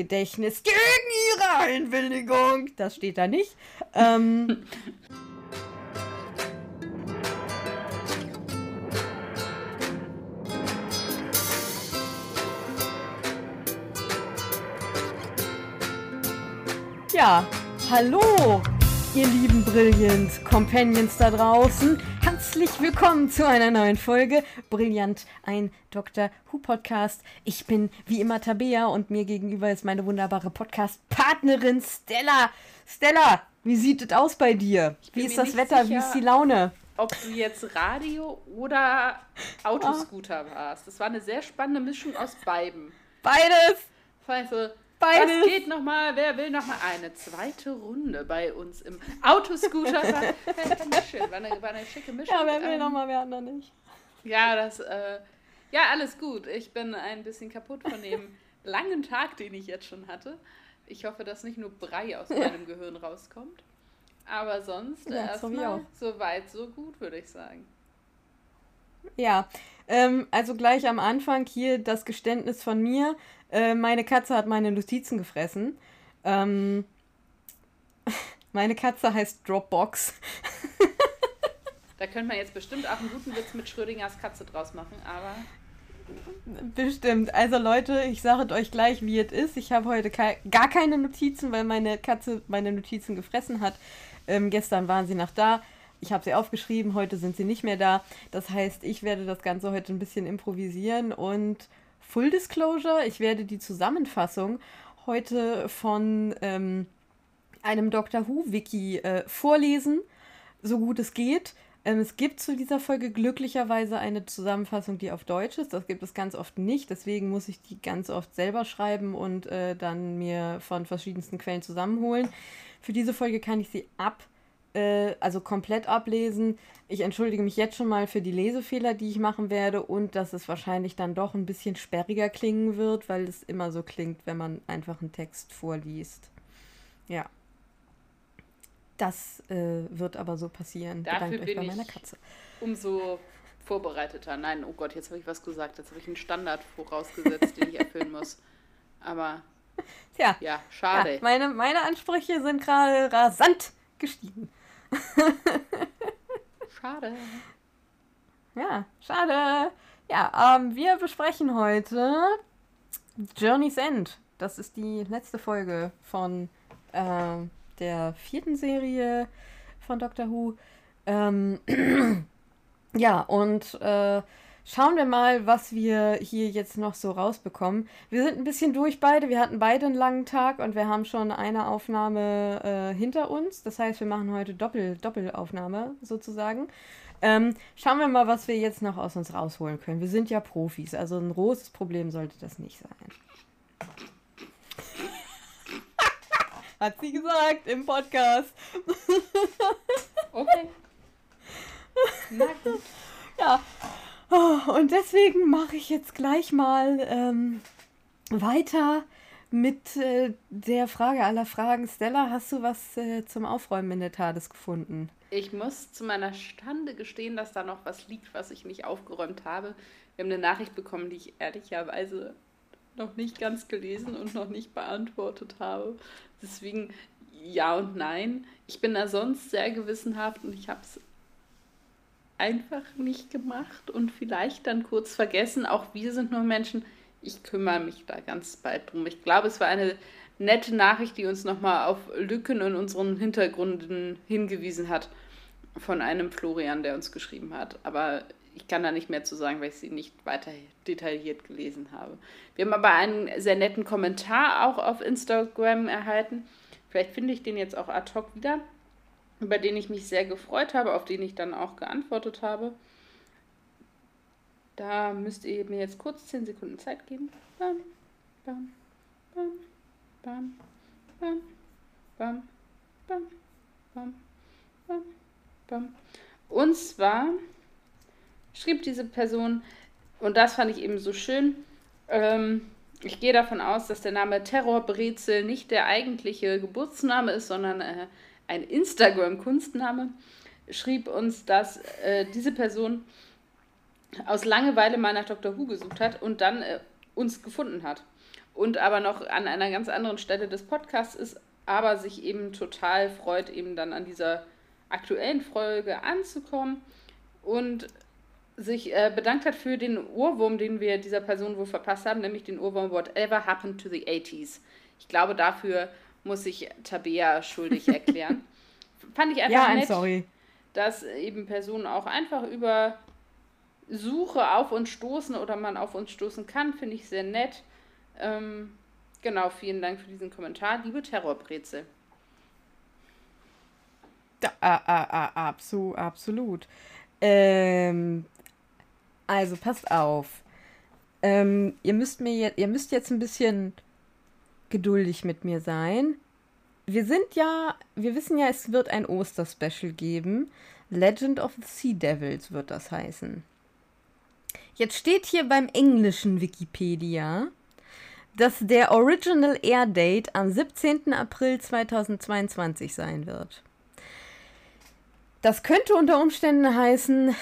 Gedächtnis gegen ihre Einwilligung. Das steht da nicht. Ähm, Ja, hallo, ihr lieben Brilliant Companions da draußen. Herzlich willkommen zu einer neuen Folge Brillant, ein Dr. Who Podcast. Ich bin wie immer Tabea und mir gegenüber ist meine wunderbare Podcast-Partnerin Stella. Stella, wie sieht es aus bei dir? Wie ist das Wetter? Sicher, wie ist die Laune? Ob du jetzt Radio oder Autoscooter oh. warst. Das war eine sehr spannende Mischung aus beiden. Beides! Also, Beides. Was geht nochmal? Wer will nochmal eine zweite Runde bei uns im Autoscooter? war, war, schön. War, eine, war eine schicke Mischung. Ja, wer will ähm, nochmal, wer hat noch nicht. Ja, das, äh, ja, alles gut. Ich bin ein bisschen kaputt von dem langen Tag, den ich jetzt schon hatte. Ich hoffe, dass nicht nur Brei aus meinem Gehirn rauskommt. Aber sonst ja, erstmal so weit, so gut, würde ich sagen. Ja, ähm, also gleich am Anfang hier das Geständnis von mir. Äh, meine Katze hat meine Notizen gefressen. Ähm, meine Katze heißt Dropbox. da könnte man jetzt bestimmt auch einen guten Witz mit Schrödingers Katze draus machen, aber. Bestimmt. Also Leute, ich sage euch gleich, wie es ist. Ich habe heute ke gar keine Notizen, weil meine Katze meine Notizen gefressen hat. Ähm, gestern waren sie noch da. Ich habe sie aufgeschrieben, heute sind sie nicht mehr da. Das heißt, ich werde das Ganze heute ein bisschen improvisieren und Full Disclosure, ich werde die Zusammenfassung heute von ähm, einem Doctor Who-Wiki äh, vorlesen, so gut es geht. Ähm, es gibt zu dieser Folge glücklicherweise eine Zusammenfassung, die auf Deutsch ist. Das gibt es ganz oft nicht. Deswegen muss ich die ganz oft selber schreiben und äh, dann mir von verschiedensten Quellen zusammenholen. Für diese Folge kann ich sie ab äh, also komplett ablesen. Ich entschuldige mich jetzt schon mal für die Lesefehler, die ich machen werde und dass es wahrscheinlich dann doch ein bisschen sperriger klingen wird, weil es immer so klingt, wenn man einfach einen Text vorliest. Ja. Das äh, wird aber so passieren. Dafür Bedankt bin euch bei meiner Katze. Umso vorbereiteter. Nein, oh Gott, jetzt habe ich was gesagt. Jetzt habe ich einen Standard vorausgesetzt, den ich erfüllen muss. Aber Tja, ja, schade. Ja, meine, meine Ansprüche sind gerade rasant gestiegen. schade. Ja, schade. Ja, ähm, wir besprechen heute Journey's End. Das ist die letzte Folge von äh, der vierten Serie von Doctor Who. Ähm, ja, und äh, Schauen wir mal, was wir hier jetzt noch so rausbekommen. Wir sind ein bisschen durch beide. Wir hatten beide einen langen Tag und wir haben schon eine Aufnahme äh, hinter uns. Das heißt, wir machen heute Doppel Doppelaufnahme sozusagen. Ähm, schauen wir mal, was wir jetzt noch aus uns rausholen können. Wir sind ja Profis, also ein großes Problem sollte das nicht sein. Hat sie gesagt im Podcast. okay. Na gut. Ja, Oh, und deswegen mache ich jetzt gleich mal ähm, weiter mit äh, der Frage aller Fragen. Stella, hast du was äh, zum Aufräumen in der TARDIS gefunden? Ich muss zu meiner Stande gestehen, dass da noch was liegt, was ich nicht aufgeräumt habe. Wir haben eine Nachricht bekommen, die ich ehrlicherweise noch nicht ganz gelesen und noch nicht beantwortet habe. Deswegen ja und nein. Ich bin da sonst sehr gewissenhaft und ich habe es einfach nicht gemacht und vielleicht dann kurz vergessen. Auch wir sind nur Menschen. Ich kümmere mich da ganz bald drum. Ich glaube, es war eine nette Nachricht, die uns nochmal auf Lücken in unseren Hintergründen hingewiesen hat von einem Florian, der uns geschrieben hat. Aber ich kann da nicht mehr zu sagen, weil ich sie nicht weiter detailliert gelesen habe. Wir haben aber einen sehr netten Kommentar auch auf Instagram erhalten. Vielleicht finde ich den jetzt auch ad hoc wieder über den ich mich sehr gefreut habe, auf den ich dann auch geantwortet habe. Da müsst ihr mir jetzt kurz 10 Sekunden Zeit geben. Bam, bam, bam, bam, bam, bam, bam, bam, bam, bam. Und zwar schrieb diese Person, und das fand ich eben so schön, ähm, ich gehe davon aus, dass der Name Terrorbrezel nicht der eigentliche Geburtsname ist, sondern äh, ein Instagram-Kunstname, schrieb uns, dass äh, diese Person aus Langeweile mal nach Dr. Who gesucht hat und dann äh, uns gefunden hat. und aber noch an einer ganz anderen Stelle des Podcasts ist, aber sich eben total freut, eben dann an dieser aktuellen Folge anzukommen und sich äh, bedankt hat für den Ohrwurm, den wir dieser Person wohl verpasst haben, nämlich den Ohrwurm Whatever Happened to the 80s. Ich glaube, dafür muss sich Tabea schuldig erklären. Fand ich einfach ja, nett, sorry. dass eben Personen auch einfach über Suche auf uns stoßen oder man auf uns stoßen kann, finde ich sehr nett. Ähm, genau, vielen Dank für diesen Kommentar, liebe Terrorbrezel. Ja, ah, ah, ah, absolut, absolut. Ähm, also passt auf. Ähm, ihr müsst mir jetzt, ihr müsst jetzt ein bisschen geduldig mit mir sein. Wir sind ja, wir wissen ja, es wird ein Osterspecial geben. Legend of the Sea Devils wird das heißen. Jetzt steht hier beim englischen Wikipedia, dass der Original Air Date am 17. April 2022 sein wird. Das könnte unter Umständen heißen,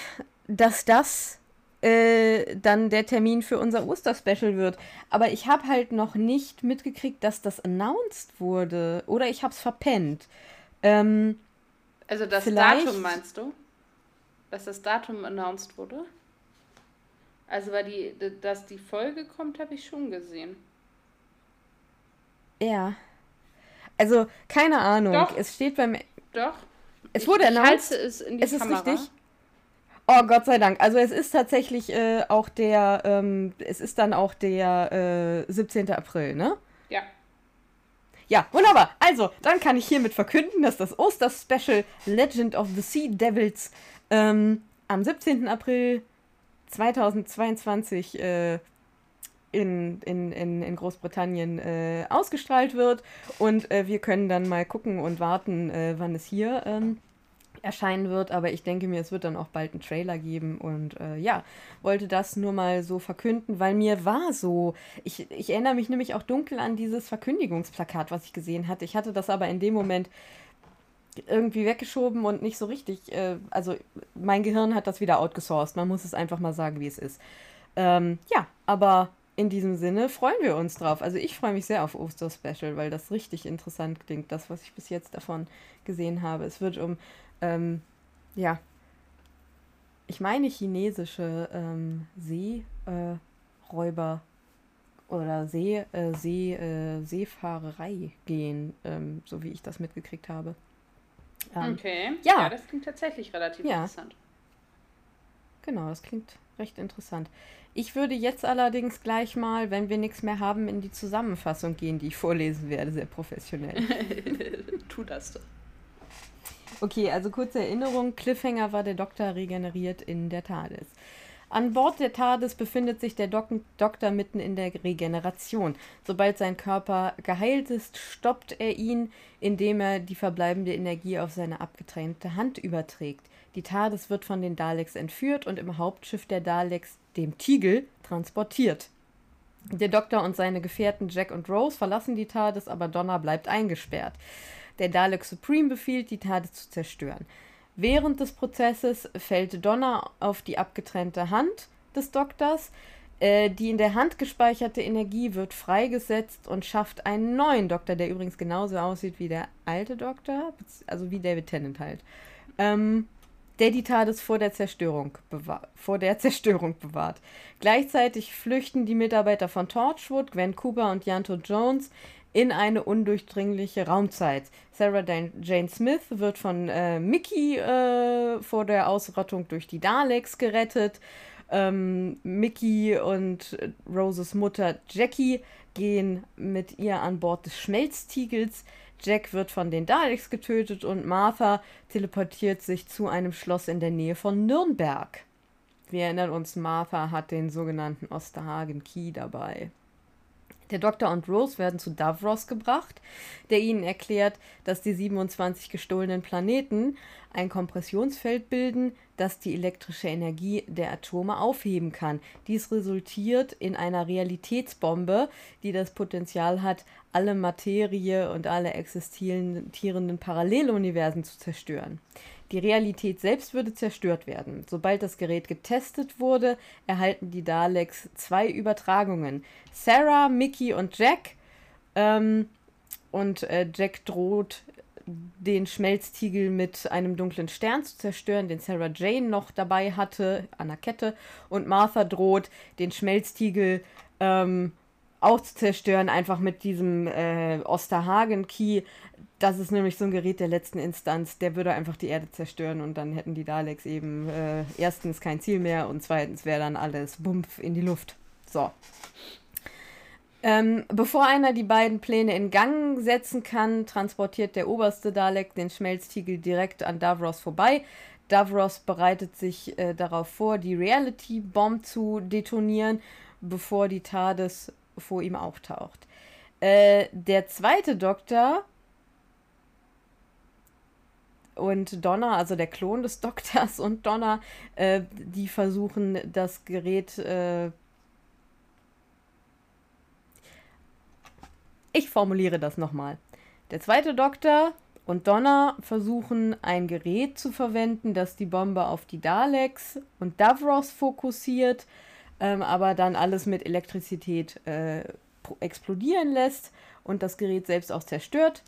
dass das äh, dann der Termin für unser Osterspecial wird. Aber ich habe halt noch nicht mitgekriegt, dass das announced wurde. Oder ich habe es verpennt. Ähm, also das Datum meinst du? Dass das Datum announced wurde? Also weil die, dass die Folge kommt, habe ich schon gesehen. Ja. Also, keine Ahnung. Doch. Es steht beim. Doch. Es wurde ich, announced. es in die es Kamera. ist richtig. Oh, Gott sei Dank. Also es ist tatsächlich äh, auch der, ähm, es ist dann auch der äh, 17. April, ne? Ja. Ja, wunderbar. Also, dann kann ich hiermit verkünden, dass das Oster-Special Legend of the Sea Devils ähm, am 17. April 2022 äh, in, in, in, in Großbritannien äh, ausgestrahlt wird. Und äh, wir können dann mal gucken und warten, äh, wann es hier ähm, erscheinen wird, aber ich denke mir, es wird dann auch bald einen Trailer geben und äh, ja, wollte das nur mal so verkünden, weil mir war so, ich, ich erinnere mich nämlich auch dunkel an dieses Verkündigungsplakat, was ich gesehen hatte. Ich hatte das aber in dem Moment irgendwie weggeschoben und nicht so richtig, äh, also mein Gehirn hat das wieder outgesourced, man muss es einfach mal sagen, wie es ist. Ähm, ja, aber in diesem Sinne freuen wir uns drauf. Also ich freue mich sehr auf Oster-Special, weil das richtig interessant klingt, das, was ich bis jetzt davon gesehen habe. Es wird um ähm, ja, ich meine chinesische ähm, Seeräuber äh, oder See, äh, See, äh, Seefahrerei gehen, ähm, so wie ich das mitgekriegt habe. Ähm, okay, ja. ja. das klingt tatsächlich relativ ja. interessant. Genau, das klingt recht interessant. Ich würde jetzt allerdings gleich mal, wenn wir nichts mehr haben, in die Zusammenfassung gehen, die ich vorlesen werde, sehr professionell. tu das doch. Okay, also kurze Erinnerung: Cliffhanger war der Doktor regeneriert in der TARDIS. An Bord der TARDIS befindet sich der Dok Doktor mitten in der Regeneration. Sobald sein Körper geheilt ist, stoppt er ihn, indem er die verbleibende Energie auf seine abgetrennte Hand überträgt. Die TARDIS wird von den Daleks entführt und im Hauptschiff der Daleks, dem Tigel, transportiert. Der Doktor und seine Gefährten Jack und Rose verlassen die TARDIS, aber Donna bleibt eingesperrt. Der Dalek Supreme befiehlt, die TARDIS zu zerstören. Während des Prozesses fällt Donna auf die abgetrennte Hand des Doktors. Äh, die in der Hand gespeicherte Energie wird freigesetzt und schafft einen neuen Doktor, der übrigens genauso aussieht wie der alte Doktor, also wie David Tennant halt. Ähm, der die TARDIS vor der Zerstörung, vor der Zerstörung bewahrt. Gleichzeitig flüchten die Mitarbeiter von Torchwood, Gwen Cooper und Janto Jones in eine undurchdringliche Raumzeit. Sarah Jane Smith wird von äh, Mickey äh, vor der Ausrottung durch die Daleks gerettet. Ähm, Mickey und Roses Mutter Jackie gehen mit ihr an Bord des Schmelztiegels. Jack wird von den Daleks getötet und Martha teleportiert sich zu einem Schloss in der Nähe von Nürnberg. Wir erinnern uns, Martha hat den sogenannten Osterhagen Key dabei. Der Doktor und Rose werden zu Davros gebracht, der ihnen erklärt, dass die 27 gestohlenen Planeten ein Kompressionsfeld bilden, das die elektrische Energie der Atome aufheben kann. Dies resultiert in einer Realitätsbombe, die das Potenzial hat, alle Materie und alle existierenden Paralleluniversen zu zerstören. Die Realität selbst würde zerstört werden. Sobald das Gerät getestet wurde, erhalten die Daleks zwei Übertragungen. Sarah, Mickey und Jack. Ähm, und äh, Jack droht, den Schmelztiegel mit einem dunklen Stern zu zerstören, den Sarah Jane noch dabei hatte, an der Kette. Und Martha droht, den Schmelztiegel ähm, auch zu zerstören, einfach mit diesem äh, Osterhagen-Key. Das ist nämlich so ein Gerät der letzten Instanz, der würde einfach die Erde zerstören und dann hätten die Daleks eben äh, erstens kein Ziel mehr und zweitens wäre dann alles Bumpf in die Luft. So. Ähm, bevor einer die beiden Pläne in Gang setzen kann, transportiert der oberste Dalek den Schmelztiegel direkt an Davros vorbei. Davros bereitet sich äh, darauf vor, die Reality Bomb zu detonieren, bevor die TARDIS vor ihm auftaucht. Äh, der zweite Doktor und Donna, also der Klon des Doktors und Donna, äh, die versuchen das Gerät. Äh ich formuliere das nochmal. Der zweite Doktor und Donna versuchen ein Gerät zu verwenden, das die Bombe auf die Daleks und Davros fokussiert ähm, aber dann alles mit Elektrizität äh, explodieren lässt und das Gerät selbst auch zerstört.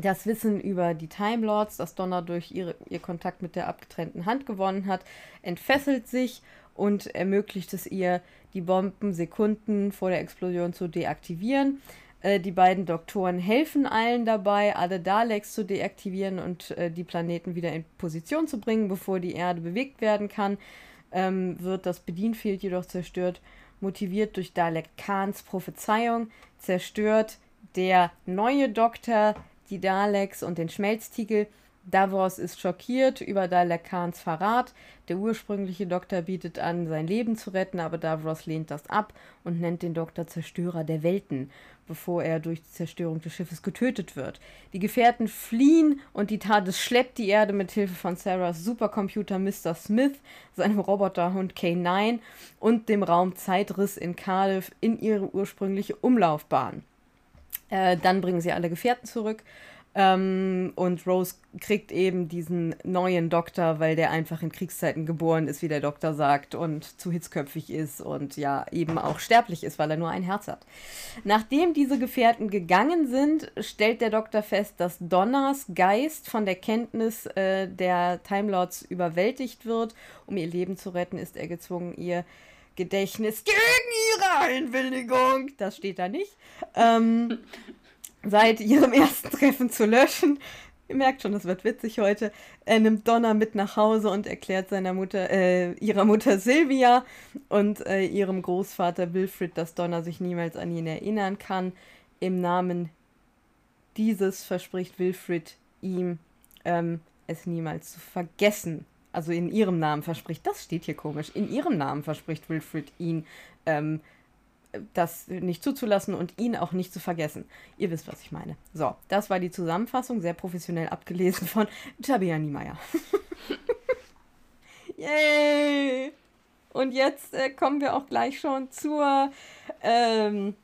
Das Wissen über die Time Lords, das Donner durch ihre, ihr Kontakt mit der abgetrennten Hand gewonnen hat, entfesselt sich und ermöglicht es ihr, die Bomben Sekunden vor der Explosion zu deaktivieren. Äh, die beiden Doktoren helfen allen dabei, alle Daleks zu deaktivieren und äh, die Planeten wieder in Position zu bringen, bevor die Erde bewegt werden kann ähm, wird das Bedienfeld jedoch zerstört. Motiviert durch Dalek Khans Prophezeiung zerstört der neue Doktor die Daleks und den Schmelztiegel. Davos ist schockiert über Dalek Khans Verrat. Der ursprüngliche Doktor bietet an, sein Leben zu retten, aber Davros lehnt das ab und nennt den Doktor Zerstörer der Welten bevor er durch die Zerstörung des Schiffes getötet wird. Die Gefährten fliehen und die TARDIS schleppt die Erde mit Hilfe von Sarahs Supercomputer Mr. Smith, seinem Roboterhund K9 und dem Raum Zeitriss in Cardiff in ihre ursprüngliche Umlaufbahn. Äh, dann bringen sie alle Gefährten zurück ähm, und Rose kriegt eben diesen neuen Doktor, weil der einfach in Kriegszeiten geboren ist, wie der Doktor sagt, und zu hitzköpfig ist und ja eben auch sterblich ist, weil er nur ein Herz hat. Nachdem diese Gefährten gegangen sind, stellt der Doktor fest, dass Donners Geist von der Kenntnis äh, der Time Lords überwältigt wird. Um ihr Leben zu retten, ist er gezwungen, ihr Gedächtnis gegen ihre Einwilligung, das steht da nicht, ähm, seit ihrem ersten Treffen zu löschen. Ihr merkt schon, das wird witzig heute. Er nimmt Donna mit nach Hause und erklärt seiner Mutter, äh, ihrer Mutter Sylvia und äh, ihrem Großvater Wilfrid, dass Donna sich niemals an ihn erinnern kann. Im Namen dieses verspricht Wilfrid ihm, ähm, es niemals zu vergessen. Also in ihrem Namen verspricht, das steht hier komisch, in ihrem Namen verspricht Wilfrid ihn, ähm, das nicht zuzulassen und ihn auch nicht zu vergessen. Ihr wisst, was ich meine. So, das war die Zusammenfassung, sehr professionell abgelesen von Tabea Niemeyer. Yay! Und jetzt äh, kommen wir auch gleich schon zur, ähm,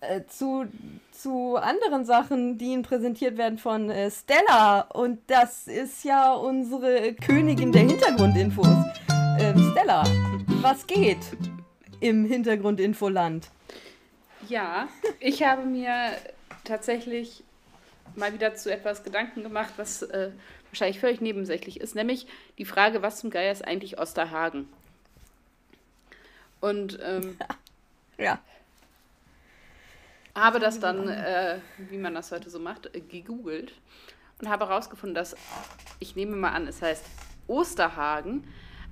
äh, zu, zu anderen Sachen, die Ihnen präsentiert werden von äh, Stella. Und das ist ja unsere Königin der Hintergrundinfos. Ähm, Stella, was geht? Im Hintergrundinfoland. Ja, ich habe mir tatsächlich mal wieder zu etwas Gedanken gemacht, was äh, wahrscheinlich völlig nebensächlich ist, nämlich die Frage, was zum Geier ist eigentlich Osterhagen? Und ähm, ja. habe das dann, äh, wie man das heute so macht, äh, gegoogelt und habe herausgefunden, dass, ich nehme mal an, es heißt Osterhagen,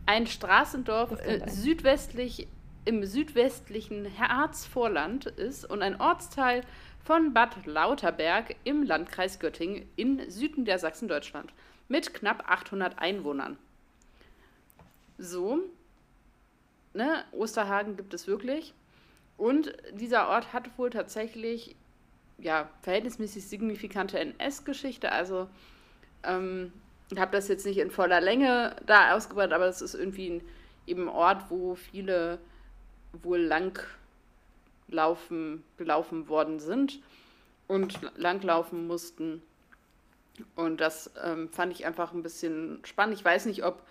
ein Straßendorf äh, südwestlich im südwestlichen Harzvorland ist und ein Ortsteil von Bad Lauterberg im Landkreis Göttingen in Süden der Sachsen-Deutschland mit knapp 800 Einwohnern. So, ne, Osterhagen gibt es wirklich. Und dieser Ort hat wohl tatsächlich ja, verhältnismäßig signifikante NS-Geschichte. Also, ähm, ich habe das jetzt nicht in voller Länge da ausgebaut, aber es ist irgendwie ein eben Ort, wo viele wohl lang laufen, gelaufen worden sind und langlaufen mussten. Und das ähm, fand ich einfach ein bisschen spannend. Ich weiß nicht, ob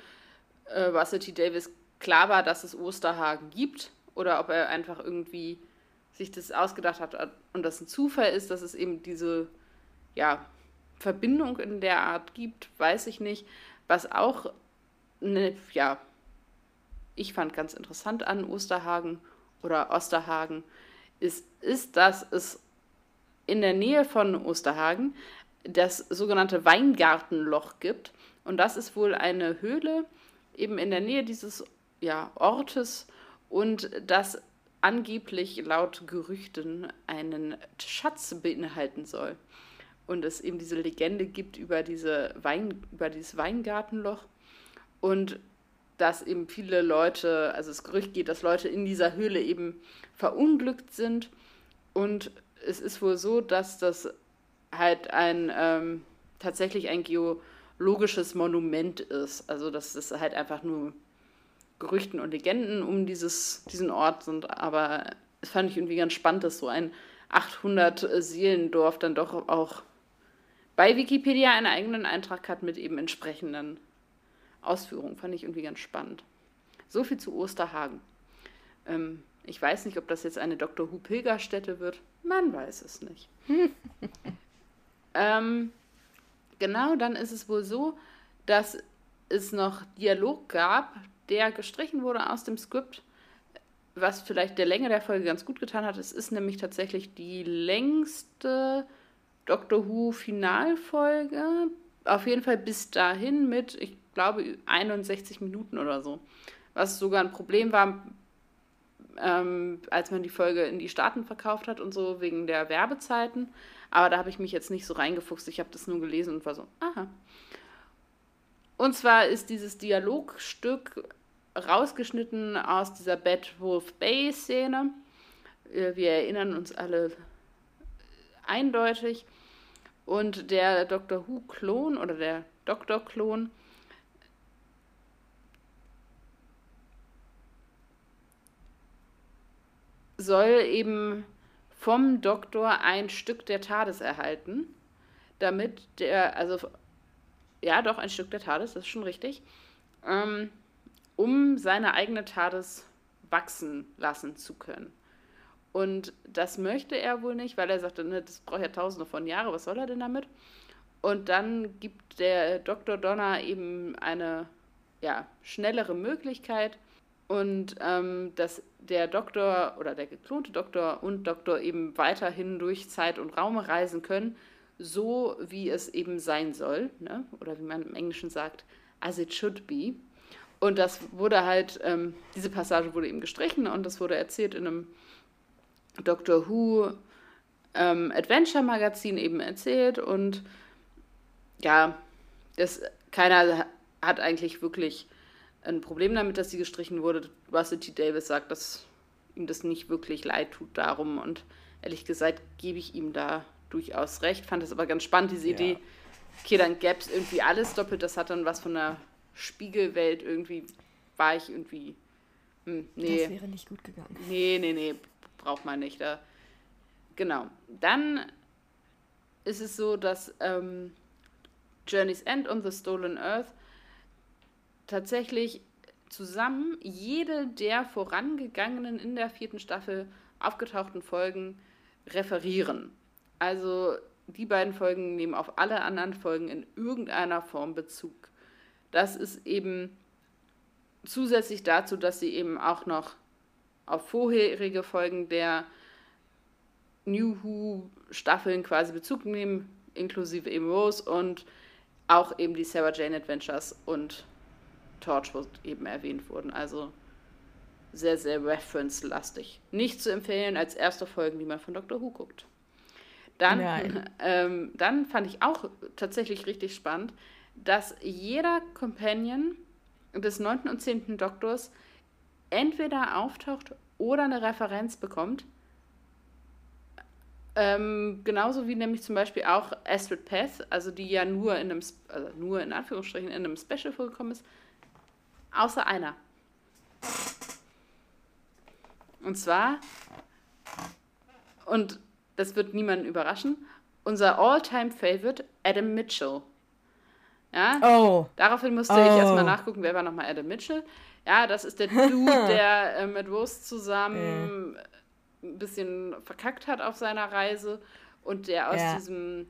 äh, Russell. Davis klar war, dass es Osterhagen gibt oder ob er einfach irgendwie sich das ausgedacht hat und das ein Zufall ist, dass es eben diese ja, Verbindung in der Art gibt, weiß ich nicht. Was auch, ne, ja, ich fand ganz interessant an Osterhagen oder Osterhagen, ist, ist, dass es in der Nähe von Osterhagen das sogenannte Weingartenloch gibt. Und das ist wohl eine Höhle eben in der Nähe dieses ja, Ortes und das angeblich laut Gerüchten einen Schatz beinhalten soll. Und es eben diese Legende gibt über, diese Wein, über dieses Weingartenloch. Und dass eben viele Leute, also das Gerücht geht, dass Leute in dieser Höhle eben verunglückt sind. Und es ist wohl so, dass das halt ein ähm, tatsächlich ein geologisches Monument ist. Also dass es halt einfach nur Gerüchten und Legenden um dieses, diesen Ort sind. Aber es fand ich irgendwie ganz spannend, dass so ein 800 Seelendorf dann doch auch bei Wikipedia einen eigenen Eintrag hat mit eben entsprechenden Ausführungen. Fand ich irgendwie ganz spannend. So viel zu Osterhagen. Ähm, ich weiß nicht, ob das jetzt eine Dr. Who Pilgerstätte wird. Man weiß es nicht. ähm, genau, dann ist es wohl so, dass es noch Dialog gab, der gestrichen wurde aus dem Skript, was vielleicht der Länge der Folge ganz gut getan hat. Es ist nämlich tatsächlich die längste Doctor Who Finalfolge. Auf jeden Fall bis dahin mit, ich glaube, 61 Minuten oder so. Was sogar ein Problem war, ähm, als man die Folge in die Staaten verkauft hat und so, wegen der Werbezeiten. Aber da habe ich mich jetzt nicht so reingefuchst. Ich habe das nur gelesen und war so, aha. Und zwar ist dieses Dialogstück rausgeschnitten aus dieser Bad Wolf Bay Szene. Äh, wir erinnern uns alle eindeutig. Und der Doctor Who-Klon oder der Doktor-Klon soll eben vom Doktor ein Stück der TARDIS erhalten, damit der, also ja, doch ein Stück der TARDIS, das ist schon richtig, ähm, um seine eigene TARDIS wachsen lassen zu können. Und das möchte er wohl nicht, weil er sagte, ne, das braucht ja tausende von Jahren, was soll er denn damit? Und dann gibt der Dr. Donner eben eine ja, schnellere Möglichkeit und ähm, dass der Doktor oder der geklonte Doktor und Doktor eben weiterhin durch Zeit und Raum reisen können, so wie es eben sein soll, ne? oder wie man im Englischen sagt, as it should be. Und das wurde halt, ähm, diese Passage wurde eben gestrichen und das wurde erzählt in einem Doctor Who ähm, Adventure Magazin eben erzählt und ja, das, keiner hat eigentlich wirklich ein Problem damit, dass sie gestrichen wurde. Russell T. Davis sagt, dass ihm das nicht wirklich leid tut darum und ehrlich gesagt gebe ich ihm da durchaus recht. Fand das aber ganz spannend, diese ja. Idee. Okay, dann gäbe es irgendwie alles doppelt. Das hat dann was von der Spiegelwelt irgendwie. War ich irgendwie. Hm, nee. Das wäre nicht gut gegangen. Nee, nee, nee braucht man nicht. Da. Genau. Dann ist es so, dass ähm, Journey's End und The Stolen Earth tatsächlich zusammen jede der vorangegangenen in der vierten Staffel aufgetauchten Folgen referieren. Also die beiden Folgen nehmen auf alle anderen Folgen in irgendeiner Form Bezug. Das ist eben zusätzlich dazu, dass sie eben auch noch auf vorherige Folgen der New Who Staffeln quasi Bezug nehmen, inklusive eben Rose und auch eben die Sarah Jane Adventures und Torchwood eben erwähnt wurden. Also sehr, sehr reference-lastig. Nicht zu empfehlen als erste Folgen, die man von Doctor Who guckt. Dann, ähm, dann fand ich auch tatsächlich richtig spannend, dass jeder Companion des 9. und 10. Doktors entweder auftaucht oder eine Referenz bekommt. Ähm, genauso wie nämlich zum Beispiel auch Astrid Path, also die ja nur in einem, also nur in Anführungsstrichen in einem Special vorgekommen ist, außer einer. Und zwar, und das wird niemanden überraschen, unser All-Time-Favorite Adam Mitchell. Ja? Oh. Daraufhin musste Oh. ich erstmal nachgucken, wer war nochmal Adam Mitchell. Ja, das ist der Dude, der äh, mit Rose zusammen ein bisschen verkackt hat auf seiner Reise und der aus Ja. diesem,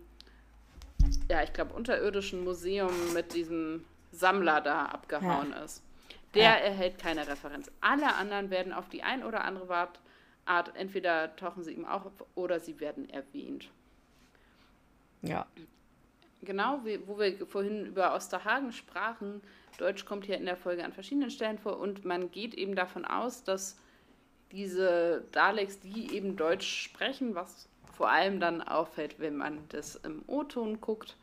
ja, ich glaube, unterirdischen Museum mit diesem Sammler da abgehauen ist. Der Ja. erhält keine Referenz. Alle anderen werden auf die ein oder andere Art, entweder tauchen sie ihm auf oder sie werden erwähnt. Ja. Genau, wie, wo wir vorhin über Osterhagen sprachen, Deutsch kommt hier in der Folge an verschiedenen Stellen vor und man geht eben davon aus, dass diese Daleks, die eben Deutsch sprechen, was vor allem dann auffällt, wenn man das im O-Ton guckt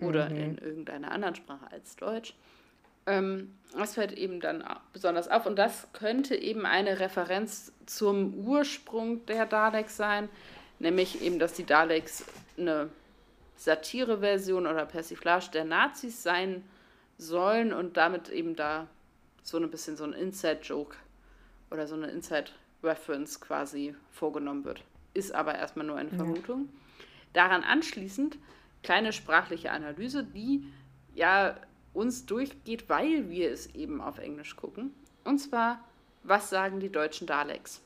oder in irgendeiner anderen Sprache als Deutsch, ähm, das fällt eben dann besonders auf und das könnte eben eine Referenz zum Ursprung der Daleks sein, nämlich eben, dass die Daleks eine Satireversion oder Persiflage der Nazis sein sollen und damit eben da so ein bisschen so ein Inside-Joke oder so eine Inside-Reference quasi vorgenommen wird. Ist aber erstmal nur eine Vermutung. Daran anschließend kleine sprachliche Analyse, die ja uns durchgeht, weil wir es eben auf Englisch gucken. Und zwar, was sagen die deutschen Daleks?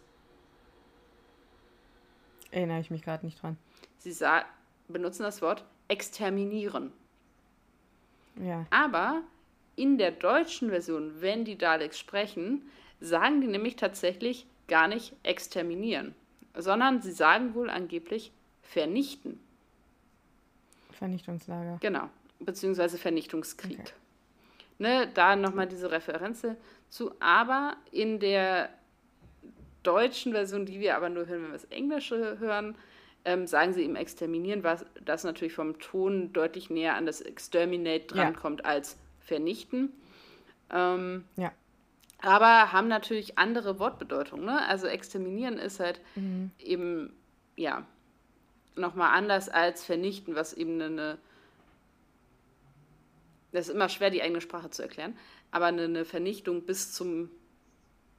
Erinnere ich mich gerade nicht dran. Sie benutzen das Wort exterminieren. Ja. Aber in der deutschen Version, wenn die Daleks sprechen, sagen die nämlich tatsächlich gar nicht exterminieren, sondern sie sagen wohl angeblich vernichten. Vernichtungslager. Genau, beziehungsweise Vernichtungskrieg. Okay. Ne, da nochmal diese Referenz zu, aber in der deutschen Version, die wir aber nur hören, wenn wir das Englische hören, ähm, sagen sie eben exterminieren, was das natürlich vom Ton deutlich näher an das Exterminate Ja. drankommt als vernichten. Ähm, Ja. aber haben natürlich andere Wortbedeutungen. Ne? Also exterminieren ist halt Mhm. eben, ja, nochmal anders als vernichten, was eben eine, das ist immer schwer, die eigene Sprache zu erklären, aber eine, eine Vernichtung bis zum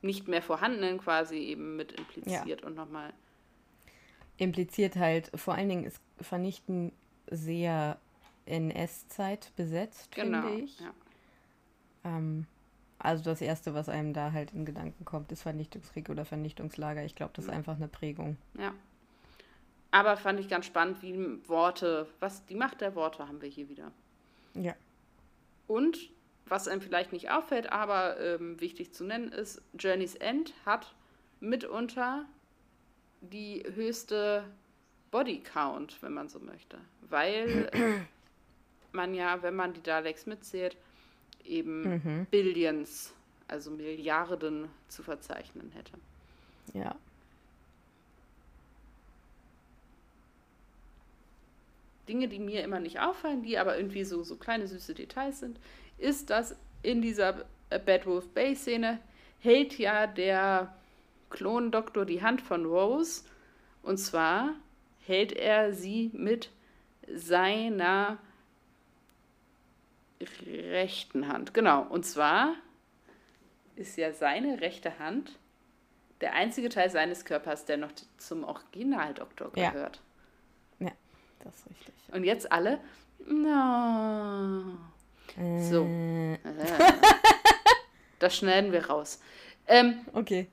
nicht mehr vorhandenen quasi eben mit impliziert und nochmal, Impliziert halt, vor allen Dingen ist Vernichten sehr NS-Zeit besetzt, genau. finde ich. Ja. Ähm, also das Erste, was einem da halt in Gedanken kommt, ist Vernichtungskrieg oder Vernichtungslager. Ich glaube, das ist einfach eine Prägung. ja. Aber fand ich ganz spannend, wie Worte, was die Macht der Worte haben wir hier wieder. Ja. Und was einem vielleicht nicht auffällt, aber ähm, wichtig zu nennen ist, Journey's End hat mitunter die höchste Body Count, wenn man so möchte. Weil man ja, wenn man die Daleks mitzählt, eben Mhm. Billions, also Milliarden zu verzeichnen hätte. Ja. Dinge, die mir immer nicht auffallen, die aber irgendwie so, so kleine süße Details sind, ist, dass in dieser äh, Bad Wolf Bay Szene hält ja der Klondoktor die Hand von Rose und zwar hält er sie mit seiner rechten Hand. Genau, und zwar ist ja seine rechte Hand der einzige Teil seines Körpers, der noch zum Originaldoktor Ja. Das ist richtig. Und jetzt alle. No. So. Äh, Das schneiden wir raus. Ähm, okay.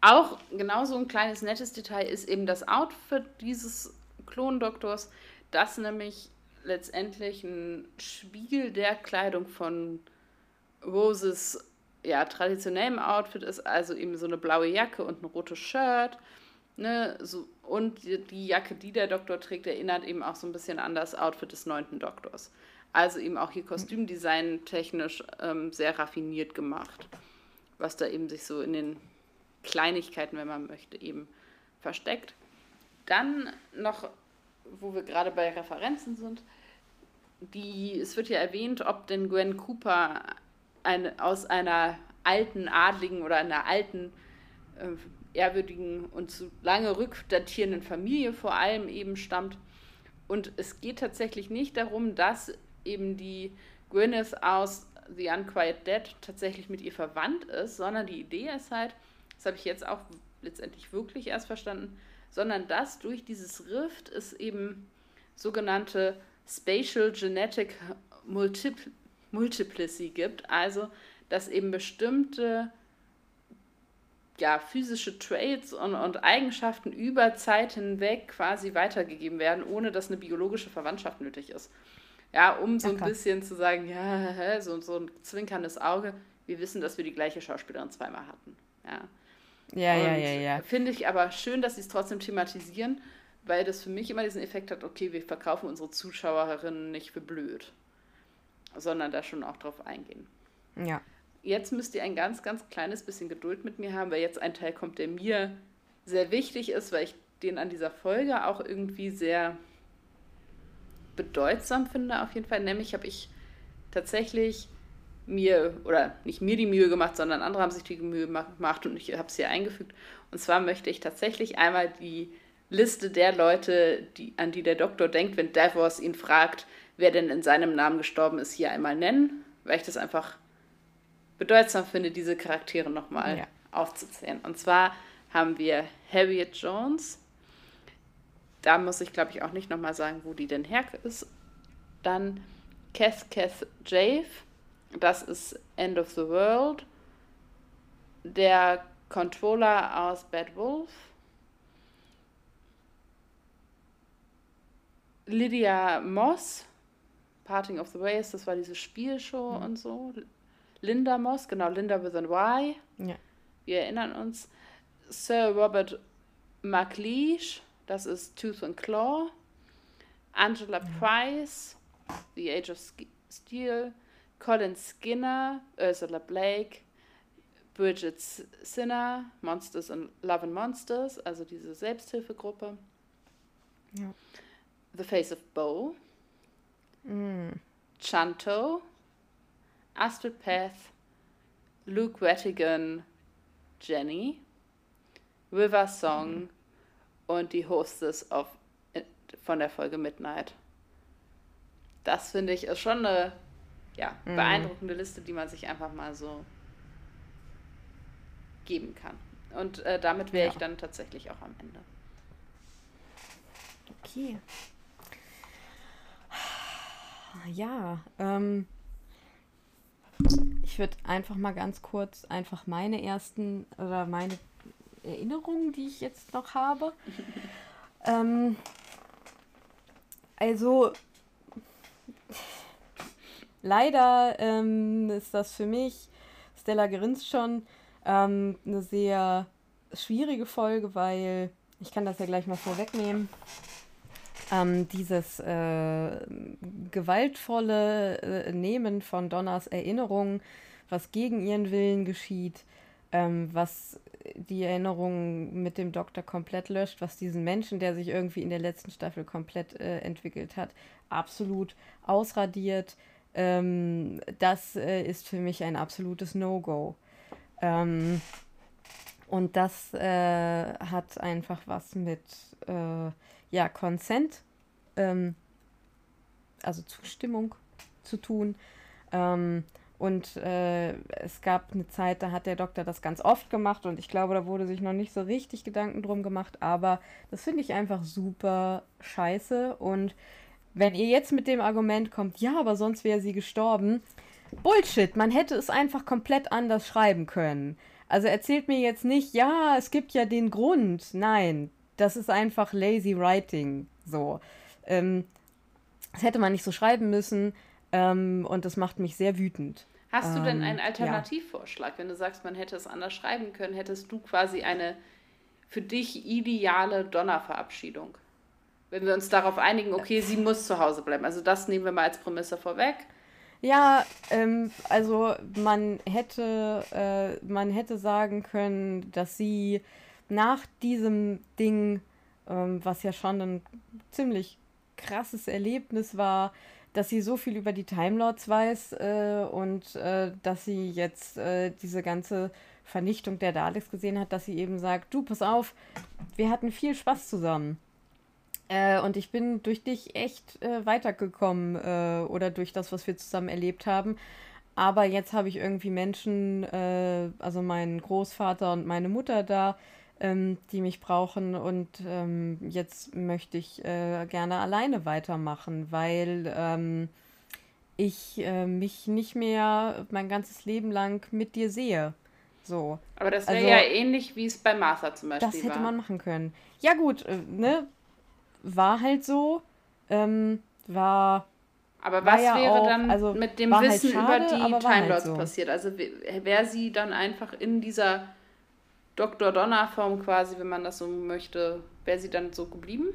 auch genauso ein kleines nettes Detail ist eben das Outfit dieses Klondoktors, das nämlich letztendlich ein Spiegel der Kleidung von Roses ja, traditionellem Outfit ist, also eben so eine blaue Jacke und ein rotes Shirt. Ne, so, und die, Jacke, die der Doktor trägt, erinnert eben auch so ein bisschen an das Outfit des neunten Doktors. Also eben auch hier Kostümdesign technisch ähm, sehr raffiniert gemacht, was da eben sich so in den Kleinigkeiten, wenn man möchte, eben versteckt. Dann noch, wo wir gerade bei Referenzen sind, die, es wird ja erwähnt, ob denn Gwen Cooper eine, aus einer alten Adligen oder einer alten äh, ehrwürdigen und zu lange rückdatierenden Familie vor allem eben stammt. Und es geht tatsächlich nicht darum, dass eben die Gwyneth aus The Unquiet Dead tatsächlich mit ihr verwandt ist, sondern die Idee ist halt, das habe ich jetzt auch letztendlich wirklich erst verstanden, sondern dass durch dieses Rift es eben sogenannte Spatial Genetic Multipl Multiplicity gibt, also dass eben bestimmte ja, physische Traits und, und Eigenschaften über Zeit hinweg quasi weitergegeben werden, ohne dass eine biologische Verwandtschaft nötig ist. Ja, um so ein bisschen zu sagen, ja, so, so ein zwinkerndes Auge, wir wissen, dass wir die gleiche Schauspielerin zweimal hatten. Ja, ja, und ja, ja. ja. Finde ich aber schön, dass sie es trotzdem thematisieren, weil das für mich immer diesen Effekt hat, okay, wir verkaufen unsere Zuschauerinnen nicht für blöd, sondern da schon auch drauf eingehen. Ja. Jetzt müsst ihr ein ganz, ganz kleines bisschen Geduld mit mir haben, weil jetzt ein Teil kommt, der mir sehr wichtig ist, weil ich den an dieser Folge auch irgendwie sehr bedeutsam finde, auf jeden Fall. Nämlich habe ich tatsächlich mir, oder nicht mir die Mühe gemacht, sondern andere haben sich die Mühe gemacht und ich habe es hier eingefügt. Und zwar möchte ich tatsächlich einmal die Liste der Leute, die, an die der Doktor denkt, wenn Davos ihn fragt, wer denn in seinem Namen gestorben ist, hier einmal nennen, weil ich das einfach bedeutsam finde, diese Charaktere nochmal ja. aufzuzählen. Und zwar haben wir Harriet Jones. Da muss ich, glaube ich, auch nicht nochmal sagen, wo die denn her ist. Dann Kath Kath Jave. Das ist End of the World. Der Controller aus Bad Wolf. Lydia Moss, Parting of the Ways, das war diese Spielshow mhm. und so. Linda Moss, genau, Linda with an Y. Ja. Wir erinnern uns. Sir Robert McLeish, das ist Tooth and Claw. Angela mhm. Price, The Age of Steel. Colin Skinner, Ursula Blake, Bridget Sinner, Monsters and Love and Monsters, also diese Selbsthilfegruppe. Ja. The Face of Bo. Mm. Chanto. Astrid Path, Luke Wettigan, Jenny, River Song mhm. und die Hostess of, von der Folge Midnight. Das finde ich ist schon eine ja, mhm. beeindruckende Liste, die man sich einfach mal so geben kann. Und äh, damit wäre ja. ich dann tatsächlich auch am Ende. Okay. Ja, ähm, ich würde einfach mal ganz kurz einfach meine ersten oder meine Erinnerungen, die ich jetzt noch habe. ähm, also leider ähm, ist das für mich, Stella grinst schon, ähm, eine sehr schwierige Folge, weil ich kann das ja gleich mal vorwegnehmen ähm, dieses äh, gewaltvolle äh, Nehmen von Donners Erinnerungen, was gegen ihren Willen geschieht, ähm, was die Erinnerung mit dem Doktor komplett löscht, was diesen Menschen, der sich irgendwie in der letzten Staffel komplett äh, entwickelt hat, absolut ausradiert. Ähm, das äh, ist für mich ein absolutes No-Go. Ähm, und das äh, hat einfach was mit äh, ja, Consent, ähm, also Zustimmung zu tun. Und äh, es gab eine Zeit, da hat der Doktor das ganz oft gemacht und ich glaube, da wurde sich noch nicht so richtig Gedanken drum gemacht, aber das finde ich einfach super scheiße. Und wenn ihr jetzt mit dem Argument kommt, ja, aber sonst wäre sie gestorben, Bullshit, man hätte es einfach komplett anders schreiben können. Also erzählt mir jetzt nicht, ja, es gibt ja den Grund. Nein, das ist einfach lazy writing. So. Ähm, das hätte man nicht so schreiben müssen ähm, und das macht mich sehr wütend. Hast du denn ähm, einen Alternativvorschlag? Ja. Wenn du sagst, man hätte es anders schreiben können, hättest du quasi eine für dich ideale Donnerverabschiedung? Wenn wir uns darauf einigen, okay, sie muss zu Hause bleiben. Also das nehmen wir mal als Prämisse vorweg. Ja, ähm, also man hätte, äh, man hätte sagen können, dass sie nach diesem Ding, ähm, was ja schon ein ziemlich krasses Erlebnis war, dass sie so viel über die Timelords weiß äh, und äh, dass sie jetzt äh, diese ganze Vernichtung der Daleks gesehen hat, dass sie eben sagt, du, pass auf, wir hatten viel Spaß zusammen. Äh, und ich bin durch dich echt äh, weitergekommen äh, oder durch das, was wir zusammen erlebt haben. Aber jetzt habe ich irgendwie Menschen, also meinen Großvater und meine Mutter da, ähm, die mich brauchen und ähm, jetzt möchte ich äh, gerne alleine weitermachen, weil ähm, ich äh, mich nicht mehr mein ganzes Leben lang mit dir sehe. So. Aber das wäre also, ja ähnlich, wie es bei Martha zum Beispiel war. Das hätte war. man machen können. Ja gut, äh, ne? War halt so. Ähm, war aber was ja wäre auch, dann also mit dem halt Wissen halt schade, über die Time Lords halt so. passiert? Also wäre sie dann einfach in dieser Dr. Donner-Form quasi, wenn man das so möchte, wäre sie dann so geblieben?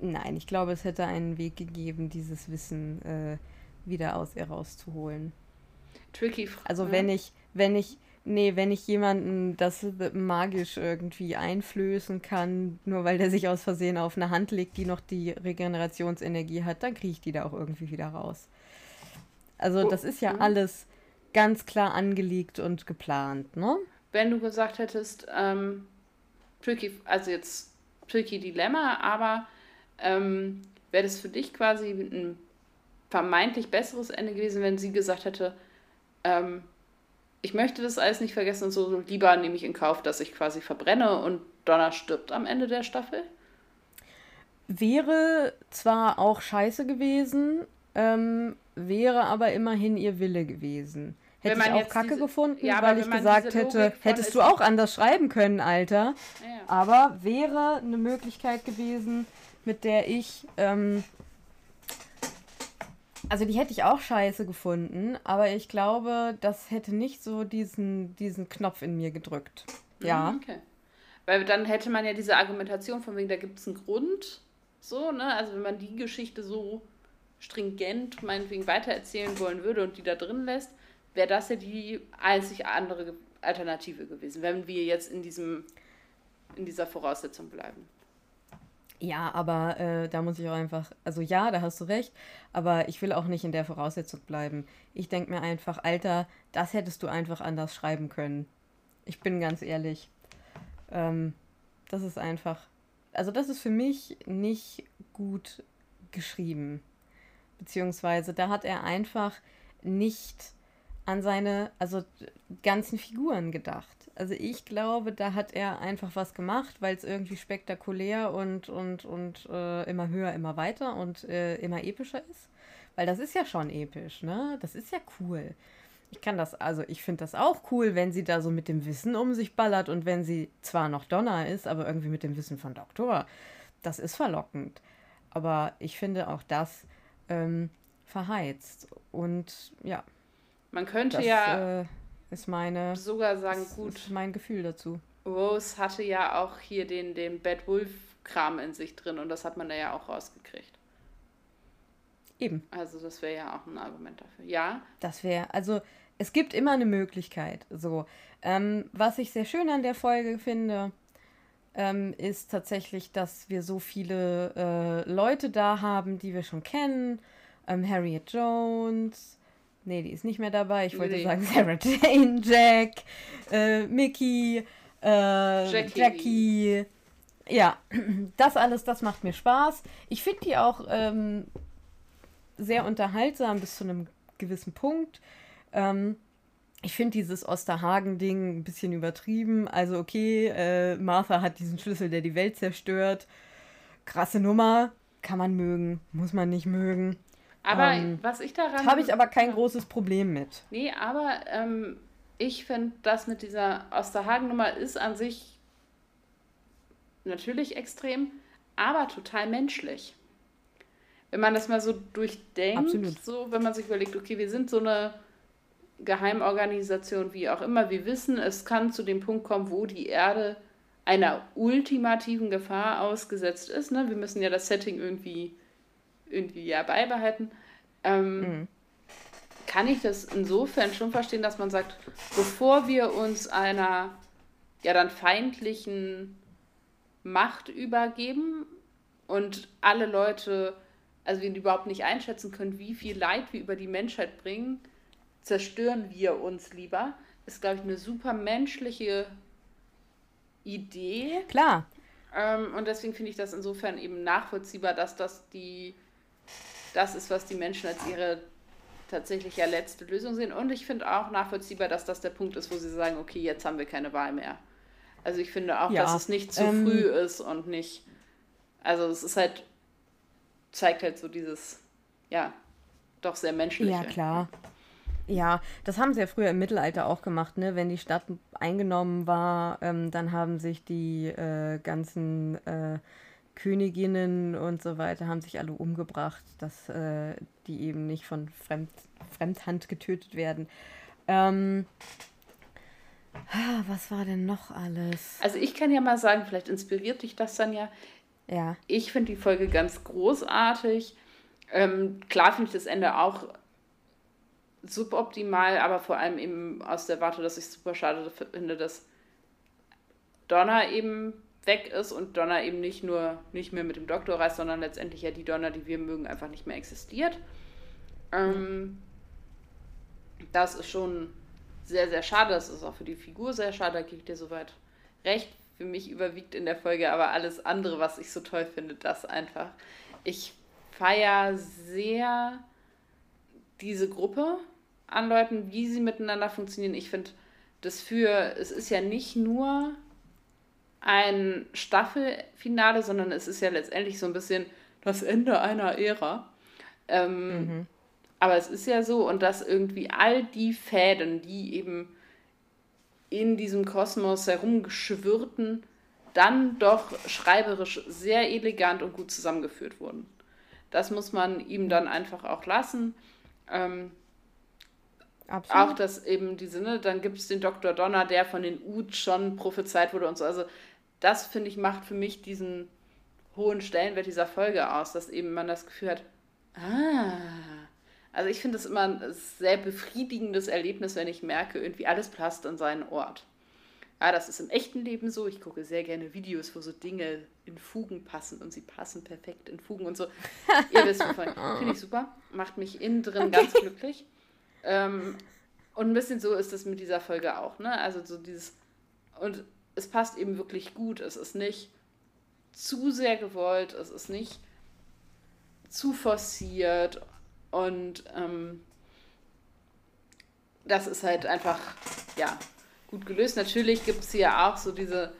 Nein, ich glaube, es hätte einen Weg gegeben, dieses Wissen äh, wieder aus ihr rauszuholen. Tricky Frage. Also wenn ich, wenn ich, nee, wenn ich jemanden das magisch irgendwie einflößen kann, nur weil der sich aus Versehen auf eine Hand legt, die noch die Regenerationsenergie hat, dann kriege ich die da auch irgendwie wieder raus. Also oh, das ist ja oh. alles ganz klar angelegt und geplant, ne? Wenn du gesagt hättest, ähm, tricky, also jetzt tricky Dilemma, aber ähm, wäre das für dich quasi ein vermeintlich besseres Ende gewesen, wenn sie gesagt hätte, ähm, ich möchte das alles nicht vergessen und so, lieber nehme ich in Kauf, dass ich quasi verbrenne und Donner stirbt am Ende der Staffel? Wäre zwar auch scheiße gewesen, ähm, wäre aber immerhin ihr Wille gewesen. Hätte ich auch kacke diese, gefunden, ja, weil ich gesagt hätte, hättest du auch anders schreiben können, Alter. Ja. Aber wäre eine Möglichkeit gewesen, mit der ich. Ähm, also die hätte ich auch scheiße gefunden, aber ich glaube, das hätte nicht so diesen, diesen Knopf in mir gedrückt. Ja. Mhm, okay. Weil dann hätte man ja diese Argumentation von wegen, da gibt es einen Grund. So, ne? Also wenn man die Geschichte so stringent meinetwegen weitererzählen wollen würde und die da drin lässt, wäre das ja die einzig andere Alternative gewesen, wenn wir jetzt in diesem in dieser Voraussetzung bleiben. Ja, aber äh, da muss ich auch einfach, also ja, da hast du recht, aber ich will auch nicht in der Voraussetzung bleiben. Ich denke mir einfach, Alter, das hättest du einfach anders schreiben können. Ich bin ganz ehrlich. Ähm, das ist einfach, also das ist für mich nicht gut geschrieben. Beziehungsweise da hat er einfach nicht an seine, also ganzen Figuren gedacht. Also ich glaube, da hat er einfach was gemacht, weil es irgendwie spektakulär und, und, und äh, immer höher, immer weiter und äh, immer epischer ist. Weil das ist ja schon episch, ne? Das ist ja cool. Ich kann das, also ich finde das auch cool, wenn sie da so mit dem Wissen um sich ballert und wenn sie zwar noch Donner ist, aber irgendwie mit dem Wissen von Doktor. Das ist verlockend. Aber ich finde auch das ähm, verheizt. Und ja, man könnte das, ja äh, ist meine sogar sagen, ist, gut. Ist mein Gefühl dazu. Rose hatte ja auch hier den, den Bad Wolf-Kram in sich drin und das hat man da ja auch rausgekriegt. Eben. Also das wäre ja auch ein Argument dafür. Ja. Das wäre, also es gibt immer eine Möglichkeit. So, ähm, was ich sehr schön an der Folge finde, ähm, ist tatsächlich, dass wir so viele äh, Leute da haben, die wir schon kennen. Ähm, Harriet Jones, Nee, die ist nicht mehr dabei. Ich wollte nee. sagen Sarah Jane, Jack, äh, Mickey, äh, Jackie. Jackie. Ja, das alles, das macht mir Spaß. Ich finde die auch ähm, sehr unterhaltsam bis zu einem gewissen Punkt. Ähm, ich finde dieses Osterhagen-Ding ein bisschen übertrieben. Also, okay, äh, Martha hat diesen Schlüssel, der die Welt zerstört. Krasse Nummer. Kann man mögen, muss man nicht mögen. Aber ähm, was ich daran. Habe ich aber kein großes Problem mit. Nee, aber ähm, ich finde, das mit dieser Osterhagen-Nummer ist an sich natürlich extrem, aber total menschlich. Wenn man das mal so durchdenkt, Absolut. so wenn man sich überlegt, okay, wir sind so eine Geheimorganisation, wie auch immer, wir wissen, es kann zu dem Punkt kommen, wo die Erde einer ultimativen Gefahr ausgesetzt ist. Ne? Wir müssen ja das Setting irgendwie irgendwie ja beibehalten, ähm, mhm. kann ich das insofern schon verstehen, dass man sagt, bevor wir uns einer ja dann feindlichen Macht übergeben und alle Leute, also wir überhaupt nicht einschätzen können, wie viel Leid wir über die Menschheit bringen, zerstören wir uns lieber. Ist, glaube ich, eine super menschliche Idee. Klar. Ähm, und deswegen finde ich das insofern eben nachvollziehbar, dass das die das ist, was die Menschen als ihre tatsächlich ja letzte Lösung sehen. Und ich finde auch nachvollziehbar, dass das der Punkt ist, wo sie sagen, okay, jetzt haben wir keine Wahl mehr. Also ich finde auch, ja, dass es nicht zu ähm, früh ist und nicht. Also es ist halt, zeigt halt so dieses, ja, doch sehr menschliche. Ja, klar. Ja, das haben sie ja früher im Mittelalter auch gemacht, ne? Wenn die Stadt eingenommen war, ähm, dann haben sich die äh, ganzen äh, Königinnen und so weiter haben sich alle umgebracht, dass äh, die eben nicht von Fremd, Fremdhand getötet werden. Ähm, was war denn noch alles? Also ich kann ja mal sagen, vielleicht inspiriert dich das dann ja. Ja. Ich finde die Folge ganz großartig. Ähm, klar finde ich das Ende auch suboptimal, aber vor allem eben aus der Warte, dass ich es super schade finde, dass Donna eben weg ist und Donna eben nicht nur nicht mehr mit dem Doktor reist, sondern letztendlich ja die Donna, die wir mögen, einfach nicht mehr existiert. Ähm, das ist schon sehr, sehr schade. Das ist auch für die Figur sehr schade. Da gebe ich dir soweit recht. Für mich überwiegt in der Folge aber alles andere, was ich so toll finde, das einfach. Ich feiere sehr diese Gruppe an Leuten, wie sie miteinander funktionieren. Ich finde das für, es ist ja nicht nur ein Staffelfinale, sondern es ist ja letztendlich so ein bisschen das Ende einer Ära. Ähm, mhm. Aber es ist ja so, und dass irgendwie all die Fäden, die eben in diesem Kosmos herumgeschwirrten, dann doch schreiberisch sehr elegant und gut zusammengeführt wurden. Das muss man ihm dann einfach auch lassen. Ähm, Absolut. Auch dass eben diese, ne, dann gibt es den Dr. Donner, der von den Ut schon prophezeit wurde und so. Also das, finde ich, macht für mich diesen hohen Stellenwert dieser Folge aus, dass eben man das Gefühl hat, ah, also ich finde es immer ein sehr befriedigendes Erlebnis, wenn ich merke, irgendwie alles passt an seinen Ort. Ja, das ist im echten Leben so. Ich gucke sehr gerne Videos, wo so Dinge in Fugen passen und sie passen perfekt in Fugen und so. Ihr wisst wovon. Finde ich super. Macht mich innen drin okay. ganz glücklich. Ähm, und ein bisschen so ist es mit dieser Folge auch, ne? Also so dieses. Und es passt eben wirklich gut. Es ist nicht zu sehr gewollt, es ist nicht zu forciert und ähm, das ist halt einfach, ja, gut gelöst. Natürlich gibt es hier auch so diese,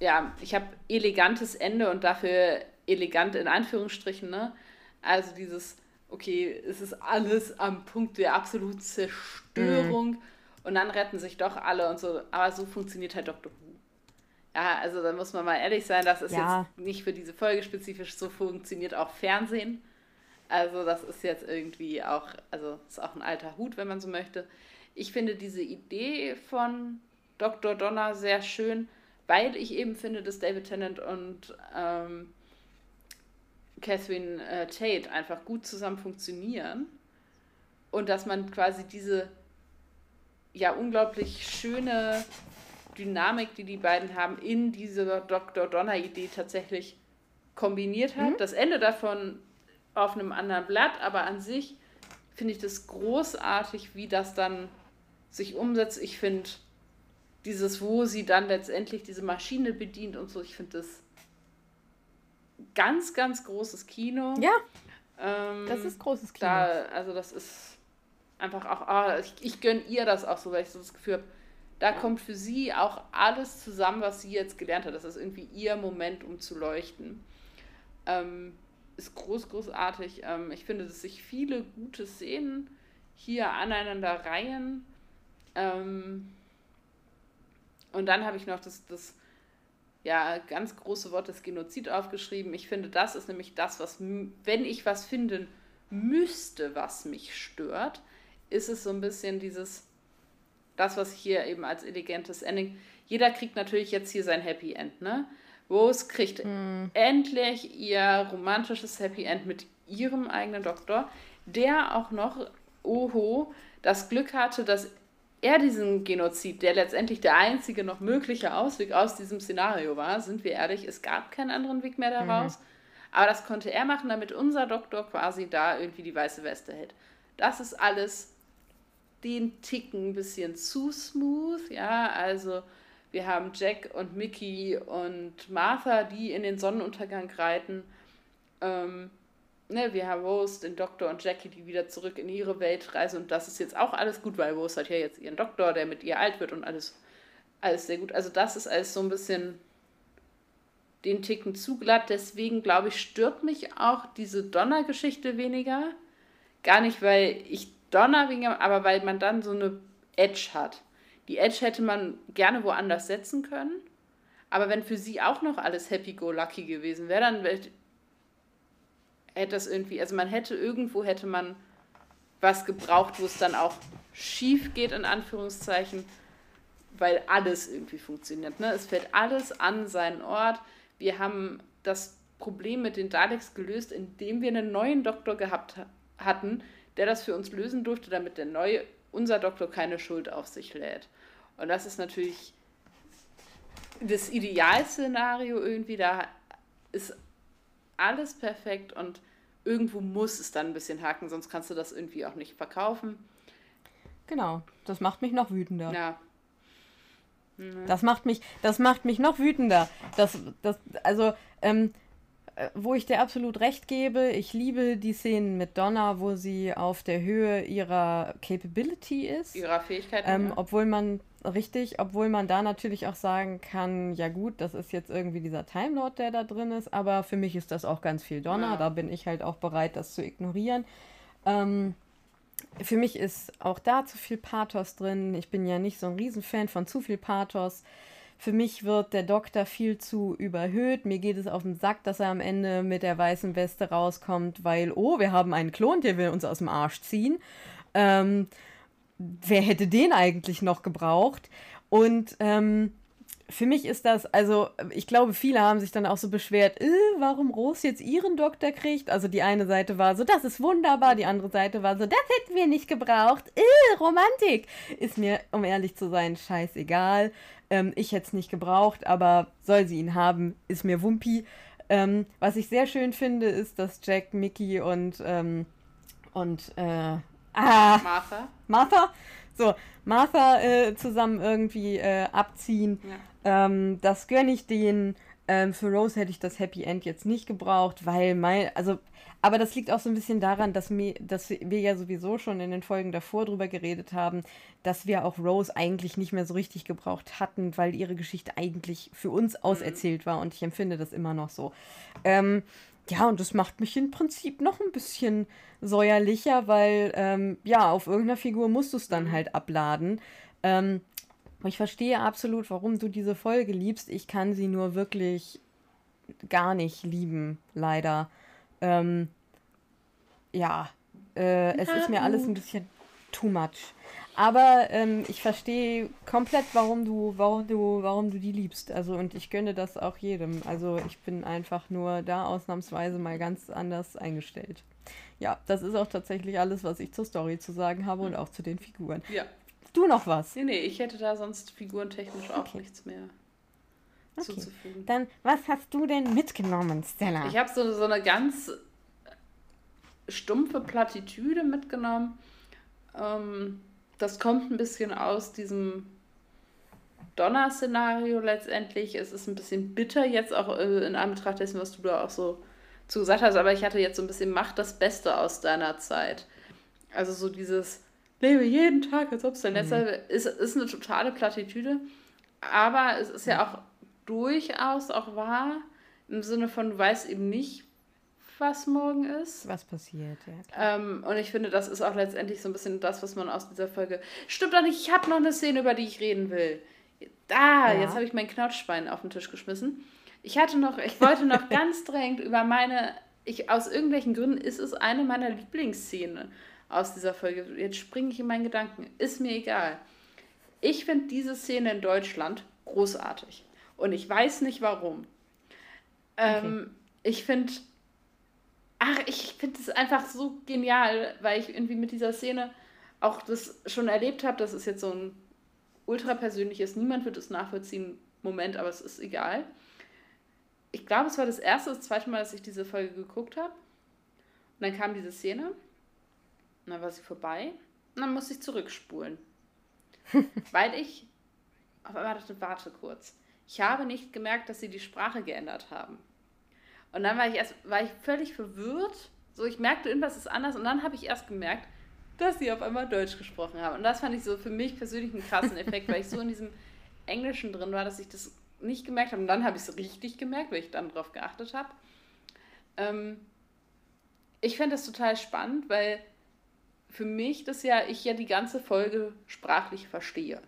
ja, ich habe elegantes Ende und dafür elegant in Anführungsstrichen, ne? Also dieses, okay, es ist alles am Punkt der absoluten Zerstörung mhm. Und dann retten sich doch alle und so. Aber so funktioniert halt Doctor Who. Ja, also da muss man mal ehrlich sein, das ist ja. jetzt nicht für diese Folge spezifisch, so funktioniert auch Fernsehen. Also das ist jetzt irgendwie auch, also ist auch ein alter Hut, wenn man so möchte. Ich finde diese Idee von Dr. Donner sehr schön, weil ich eben finde, dass David Tennant und ähm, Catherine äh, Tate einfach gut zusammen funktionieren und dass man quasi diese ja unglaublich schöne Dynamik, die die beiden haben, in diese Dr. Donner-Idee tatsächlich kombiniert hat. Mhm. Das Ende davon auf einem anderen Blatt, aber an sich finde ich das großartig, wie das dann sich umsetzt. Ich finde dieses, wo sie dann letztendlich diese Maschine bedient und so, ich finde das ganz, ganz großes Kino. Ja. Ähm, das ist großes Kino. Da, also das ist einfach auch, ah, ich, ich gönne ihr das auch so, weil ich so das Gefühl habe, da kommt für sie auch alles zusammen, was sie jetzt gelernt hat. Das ist irgendwie ihr Moment, um zu leuchten. Ähm, ist groß, großartig. Ähm, ich finde, dass sich viele gute Szenen hier aneinander reihen. Ähm, und dann habe ich noch das, das ja, ganz große Wort des Genozid aufgeschrieben. Ich finde, das ist nämlich das, was, wenn ich was finden müsste, was mich stört, ist es so ein bisschen dieses, das, was hier eben als elegantes Ending. Jeder kriegt natürlich jetzt hier sein Happy End, ne? Rose kriegt mm. endlich ihr romantisches Happy End mit ihrem eigenen Doktor, der auch noch, oho, das Glück hatte, dass er diesen Genozid, der letztendlich der einzige noch mögliche Ausweg aus diesem Szenario war, sind wir ehrlich, es gab keinen anderen Weg mehr daraus. Mhm. Aber das konnte er machen, damit unser Doktor quasi da irgendwie die weiße Weste hält. Das ist alles den Ticken ein bisschen zu smooth, ja, also wir haben Jack und Mickey und Martha, die in den Sonnenuntergang reiten. Ähm, ne, wir haben Rose, den Doktor und Jackie, die wieder zurück in ihre Welt reisen. Und das ist jetzt auch alles gut, weil Rose hat ja jetzt ihren Doktor, der mit ihr alt wird und alles. alles sehr gut. Also das ist alles so ein bisschen den Ticken zu glatt. Deswegen glaube ich, stört mich auch diese Donner-Geschichte weniger. Gar nicht, weil ich Donner weniger, aber weil man dann so eine Edge hat. Die Edge hätte man gerne woanders setzen können. Aber wenn für sie auch noch alles happy-go-lucky gewesen wäre, dann hätte das irgendwie, also man hätte irgendwo, hätte man was gebraucht, wo es dann auch schief geht, in Anführungszeichen, weil alles irgendwie funktioniert. Ne? Es fällt alles an seinen Ort. Wir haben das Problem mit den Daleks gelöst, indem wir einen neuen Doktor gehabt hatten, der das für uns lösen durfte, damit der neue, unser Doktor keine Schuld auf sich lädt. Und das ist natürlich das Idealszenario irgendwie, da ist alles perfekt und irgendwo muss es dann ein bisschen haken, sonst kannst du das irgendwie auch nicht verkaufen. Genau, das macht mich noch wütender. Ja. Mhm. Das macht mich, das macht mich noch wütender. Das, das, also, ähm, äh, wo ich dir absolut recht gebe, ich liebe die Szenen mit Donna, wo sie auf der Höhe ihrer Capability ist. Ihrer Fähigkeiten. Ähm, ja. Obwohl man, richtig, obwohl man da natürlich auch sagen kann, ja gut, das ist jetzt irgendwie dieser Time Lord, der da drin ist, aber für mich ist das auch ganz viel Donna, ja. da bin ich halt auch bereit, das zu ignorieren. Ähm, für mich ist auch da zu viel Pathos drin. Ich bin ja nicht so ein Riesenfan von zu viel Pathos. Für mich wird der Doktor viel zu überhöht. Mir geht es auf den Sack, dass er am Ende mit der weißen Weste rauskommt, weil, oh, wir haben einen Klon, der will uns aus dem Arsch ziehen. Ähm, wer hätte den eigentlich noch gebraucht? Und ähm, für mich ist das, also ich glaube, viele haben sich dann auch so beschwert, äh, warum Rose jetzt ihren Doktor kriegt. Also die eine Seite war so, das ist wunderbar, die andere Seite war so, das hätten wir nicht gebraucht. Äh, Romantik. Ist mir, um ehrlich zu sein, scheißegal. Ähm, ich hätte es nicht gebraucht, aber soll sie ihn haben, ist mir Wumpi. Ähm, was ich sehr schön finde, ist, dass Jack, Mickey und, ähm, und äh, ah, Martha. Martha so, Martha äh, zusammen irgendwie äh, abziehen. Ja. Ähm, das gönne ich denen. Ähm, für Rose hätte ich das Happy End jetzt nicht gebraucht, weil mein, also, aber das liegt auch so ein bisschen daran, dass, mir, dass wir ja sowieso schon in den Folgen davor drüber geredet haben, dass wir auch Rose eigentlich nicht mehr so richtig gebraucht hatten, weil ihre Geschichte eigentlich für uns mhm. auserzählt war und ich empfinde das immer noch so. Ähm, ja, und das macht mich im Prinzip noch ein bisschen säuerlicher, weil ähm, ja, auf irgendeiner Figur musst du es dann halt abladen. Ähm, ich verstehe absolut, warum du diese Folge liebst. Ich kann sie nur wirklich gar nicht lieben, leider. Ähm, ja, äh, es ist mir alles ein bisschen too much. Aber ähm, ich verstehe komplett, warum du, warum du, warum du die liebst. Also und ich gönne das auch jedem. Also ich bin einfach nur da ausnahmsweise mal ganz anders eingestellt. Ja, das ist auch tatsächlich alles, was ich zur Story zu sagen habe und auch zu den Figuren. Ja. Du noch was? Nee, nee, ich hätte da sonst figurentechnisch auch okay. nichts mehr okay. zuzufügen. Dann, was hast du denn mitgenommen, Stella? Ich habe so, so eine ganz stumpfe Plattitüde mitgenommen. Ähm, das kommt ein bisschen aus diesem Donner-Szenario letztendlich. Es ist ein bisschen bitter jetzt auch äh, in Anbetracht dessen, was du da auch so zu gesagt hast, aber ich hatte jetzt so ein bisschen Mach das Beste aus deiner Zeit. Also so dieses Lebe jeden Tag, als ob es dein letzter mhm. ist, ist eine totale Plattitüde. Aber es ist ja auch durchaus auch wahr, im Sinne von, du weißt eben nicht, was morgen ist. Was passiert, ja. Ähm, und ich finde, das ist auch letztendlich so ein bisschen das, was man aus dieser Folge. Stimmt doch nicht, ich habe noch eine Szene, über die ich reden will. Da, ja. jetzt habe ich mein Knautschbein auf den Tisch geschmissen. Ich hatte noch, ich wollte noch ganz drängend über meine, ich, aus irgendwelchen Gründen ist es eine meiner Lieblingsszenen aus dieser Folge. Jetzt springe ich in meinen Gedanken. Ist mir egal. Ich finde diese Szene in Deutschland großartig. Und ich weiß nicht warum. Ähm, okay. Ich finde ach, ich finde es einfach so genial, weil ich irgendwie mit dieser Szene auch das schon erlebt habe. Das ist jetzt so ein ultra persönliches, niemand wird es nachvollziehen Moment, aber es ist egal. Ich glaube, es war das erste, das zweite Mal, dass ich diese Folge geguckt habe. Und dann kam diese Szene. Und dann war sie vorbei. Und dann musste ich zurückspulen. weil ich auf einmal dachte, warte kurz. Ich habe nicht gemerkt, dass sie die Sprache geändert haben. Und dann war ich erst, war ich völlig verwirrt. So, ich merkte, irgendwas ist anders. Und dann habe ich erst gemerkt, dass sie auf einmal Deutsch gesprochen haben. Und das fand ich so für mich persönlich einen krassen Effekt, weil ich so in diesem Englischen drin war, dass ich das nicht gemerkt habe. Und dann habe ich es richtig gemerkt, weil ich dann darauf geachtet habe. Ähm, ich fände das total spannend, weil für mich das ja, ich ja die ganze Folge sprachlich verstehe.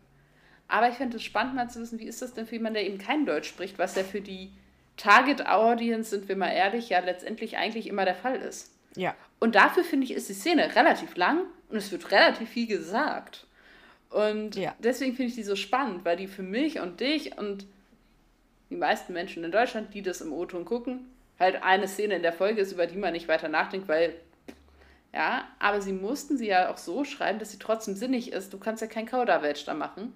Aber ich fände es spannend mal zu wissen, wie ist das denn für jemanden, der eben kein Deutsch spricht, was ja für die Target Audience, sind wir mal ehrlich, ja letztendlich eigentlich immer der Fall ist. Ja. Und dafür finde ich, ist die Szene relativ lang und es wird relativ viel gesagt. Und ja. deswegen finde ich die so spannend, weil die für mich und dich und die meisten Menschen in Deutschland, die das im O-Ton gucken, halt eine Szene in der Folge ist, über die man nicht weiter nachdenkt, weil ja, aber sie mussten sie ja auch so schreiben, dass sie trotzdem sinnig ist. Du kannst ja kein Kauderwelsch da machen.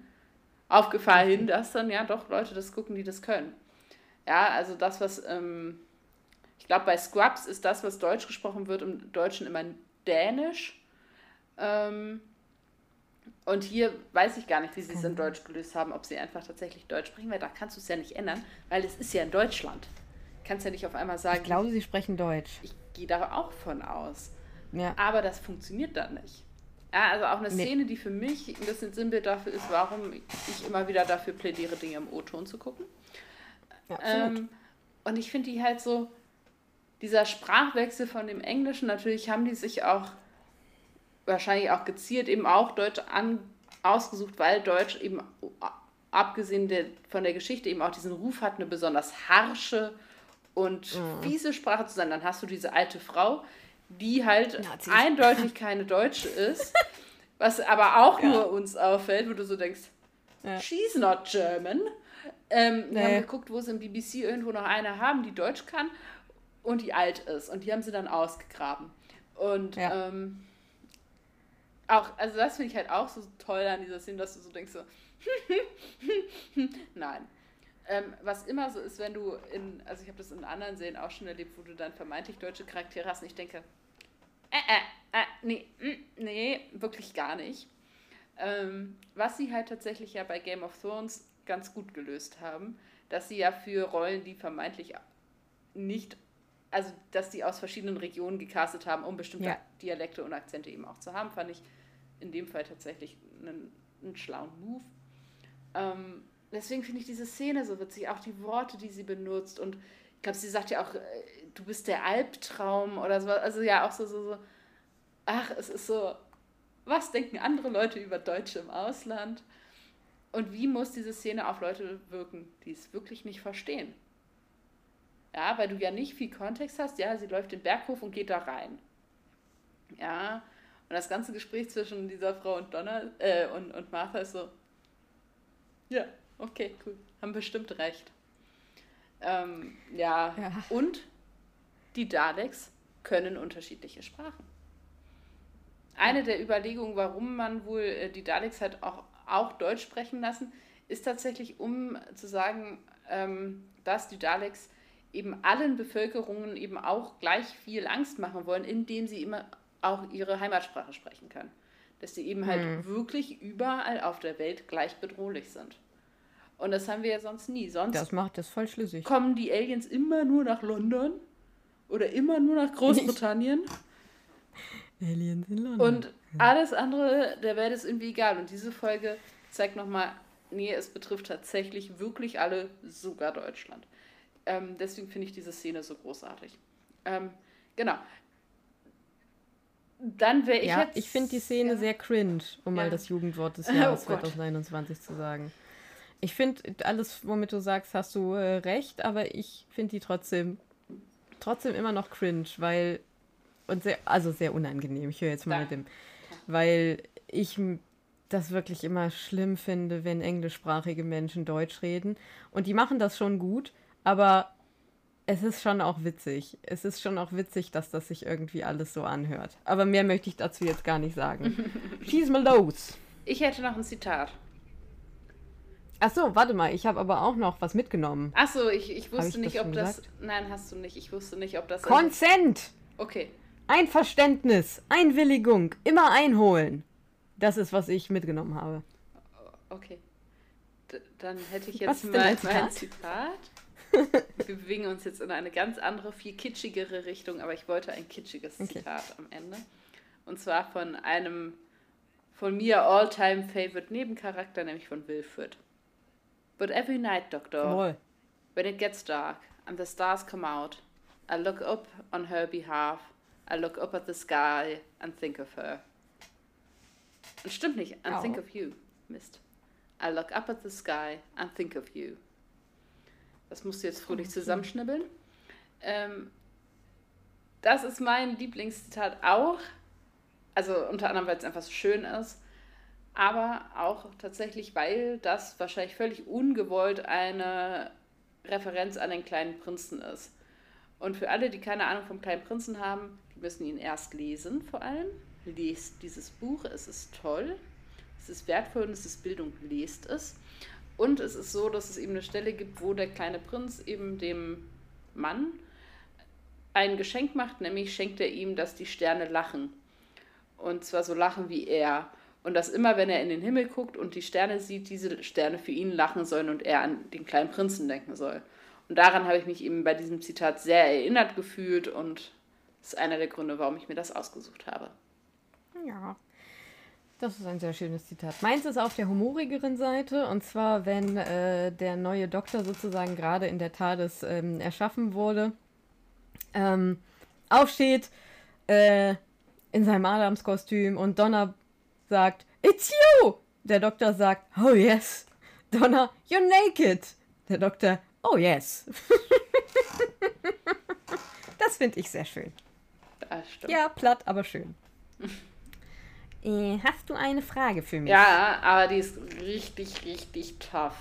Auf Gefahr hin, dass dann ja doch Leute das gucken, die das können. Ja, also das, was, ähm, ich glaube, bei Scrubs ist das, was Deutsch gesprochen wird, im Deutschen immer Dänisch. Ähm, und hier weiß ich gar nicht, wie sie es in Deutsch gelöst haben, ob sie einfach tatsächlich Deutsch sprechen, weil da kannst du es ja nicht ändern, weil es ist ja in Deutschland. Du kannst ja nicht auf einmal sagen. Ich glaube, sie sprechen Deutsch. Ich gehe da auch von aus. Ja. Aber das funktioniert dann nicht. Ja, also auch eine nee. Szene, die für mich ein bisschen Sinnbild dafür ist, warum ich immer wieder dafür plädiere, Dinge im O-Ton zu gucken. Ja, ähm, und ich finde die halt so, dieser Sprachwechsel von dem Englischen, natürlich haben die sich auch wahrscheinlich auch gezielt eben auch Deutsch an, ausgesucht, weil Deutsch eben abgesehen der, von der Geschichte eben auch diesen Ruf hat, eine besonders harsche und mhm. fiese Sprache zu sein. Dann hast du diese alte Frau, die halt Nazis. eindeutig keine Deutsche ist, was aber auch ja. nur uns auffällt, wo du so denkst, ja. she's not German. Ähm, nee. Wir haben geguckt, wo sie im BBC irgendwo noch eine haben, die Deutsch kann und die alt ist. Und die haben sie dann ausgegraben. Und ja. ähm, auch, also das finde ich halt auch so toll an dieser Szene, dass du so denkst, so, nein. Ähm, was immer so ist, wenn du in, also ich habe das in anderen Serien auch schon erlebt, wo du dann vermeintlich deutsche Charaktere hast und ich denke, äh, äh, äh, nee, mm, nee, wirklich gar nicht. Ähm, was sie halt tatsächlich ja bei Game of Thrones ganz gut gelöst haben, dass sie ja für Rollen, die vermeintlich nicht, also dass sie aus verschiedenen Regionen gecastet haben, um bestimmte ja. Dialekte und Akzente eben auch zu haben, fand ich in dem Fall tatsächlich einen, einen schlauen Move. Ähm, deswegen finde ich diese Szene so witzig, auch die Worte, die sie benutzt und ich glaube, sie sagt ja auch, äh, du bist der Albtraum oder so. Also ja, auch so, so, so, ach, es ist so, was denken andere Leute über Deutsche im Ausland? Und wie muss diese Szene auf Leute wirken, die es wirklich nicht verstehen? Ja, weil du ja nicht viel Kontext hast. Ja, sie läuft den Berghof und geht da rein. Ja, und das ganze Gespräch zwischen dieser Frau und Donna äh, und, und Martha ist so, ja, okay, cool, haben bestimmt recht. Ähm, ja. ja. Und die Daleks können unterschiedliche Sprachen. Eine der Überlegungen, warum man wohl äh, die Daleks halt auch, auch Deutsch sprechen lassen, ist tatsächlich, um zu sagen, ähm, dass die Daleks eben allen Bevölkerungen eben auch gleich viel Angst machen wollen, indem sie immer auch ihre Heimatsprache sprechen können. Dass sie eben halt hm. wirklich überall auf der Welt gleich bedrohlich sind. Und das haben wir ja sonst nie. Sonst das macht das voll schlüssig. Kommen die Aliens immer nur nach London oder immer nur nach Großbritannien. Aliens in London. Und alles andere der Welt ist irgendwie egal. Und diese Folge zeigt nochmal, nee, es betrifft tatsächlich wirklich alle, sogar Deutschland. Ähm, deswegen finde ich diese Szene so großartig. Ähm, genau. Dann wäre ich ja, jetzt. Ich finde die Szene ja. sehr cringe, um ja. mal das Jugendwort des Jahres oh 2021 zu sagen. Ich finde, alles, womit du sagst, hast du äh, recht, aber ich finde die trotzdem, trotzdem immer noch cringe, weil, und sehr, also sehr unangenehm, ich höre jetzt mal ja. mit dem, weil ich das wirklich immer schlimm finde, wenn englischsprachige Menschen Deutsch reden. Und die machen das schon gut, aber es ist schon auch witzig. Es ist schon auch witzig, dass das sich irgendwie alles so anhört. Aber mehr möchte ich dazu jetzt gar nicht sagen. Schieß mal los. Ich hätte noch ein Zitat. Ach so, warte mal, ich habe aber auch noch was mitgenommen. Ach so, ich, ich wusste ich nicht, ob das. Gesagt? Nein, hast du nicht. Ich wusste nicht, ob das. Consent! Okay. Einverständnis, Einwilligung, immer einholen. Das ist, was ich mitgenommen habe. Okay. D dann hätte ich jetzt mal mein Zitat. Wir bewegen uns jetzt in eine ganz andere, viel kitschigere Richtung, aber ich wollte ein kitschiges okay. Zitat am Ende. Und zwar von einem von mir all-time favorite Nebencharakter, nämlich von Wilfred. But every night, Doctor, Jawohl. when it gets dark and the stars come out, I look up on her behalf. I look up at the sky and think of her. Und stimmt nicht, and Oh. think of you. Mist. I look up at the sky and think of you. Das musst du jetzt fröhlich zusammenschnibbeln. Ähm, das ist mein Lieblingszitat auch. Also unter anderem, weil es einfach so schön ist. Aber auch tatsächlich, weil das wahrscheinlich völlig ungewollt eine Referenz an den kleinen Prinzen ist. Und für alle, die keine Ahnung vom kleinen Prinzen haben, die müssen ihn erst lesen vor allem. Lest dieses Buch, es ist toll, es ist wertvoll und es ist Bildung, lest es. Und es ist so, dass es eben eine Stelle gibt, wo der kleine Prinz eben dem Mann ein Geschenk macht, nämlich schenkt er ihm, dass die Sterne lachen. Und zwar so lachen wie er. Und dass immer, wenn er in den Himmel guckt und die Sterne sieht, diese Sterne für ihn lachen sollen und er an den kleinen Prinzen denken soll. Und daran habe ich mich eben bei diesem Zitat sehr erinnert gefühlt und das ist einer der Gründe, warum ich mir das ausgesucht habe. Ja. Das ist ein sehr schönes Zitat. Meins ist auf der humorigeren Seite und zwar, wenn äh, der neue Doktor sozusagen gerade in der TARDIS ähm, erschaffen wurde, ähm, aufsteht äh, in seinem Adamskostüm und Donna sagt, It's you! Der Doktor sagt, Oh yes. Donna, you're naked. Der Doktor, Oh yes. das finde ich sehr schön. Das stimmt. Ja, platt, aber schön. Äh, hast du eine Frage für mich? Ja, aber die ist richtig, richtig tough.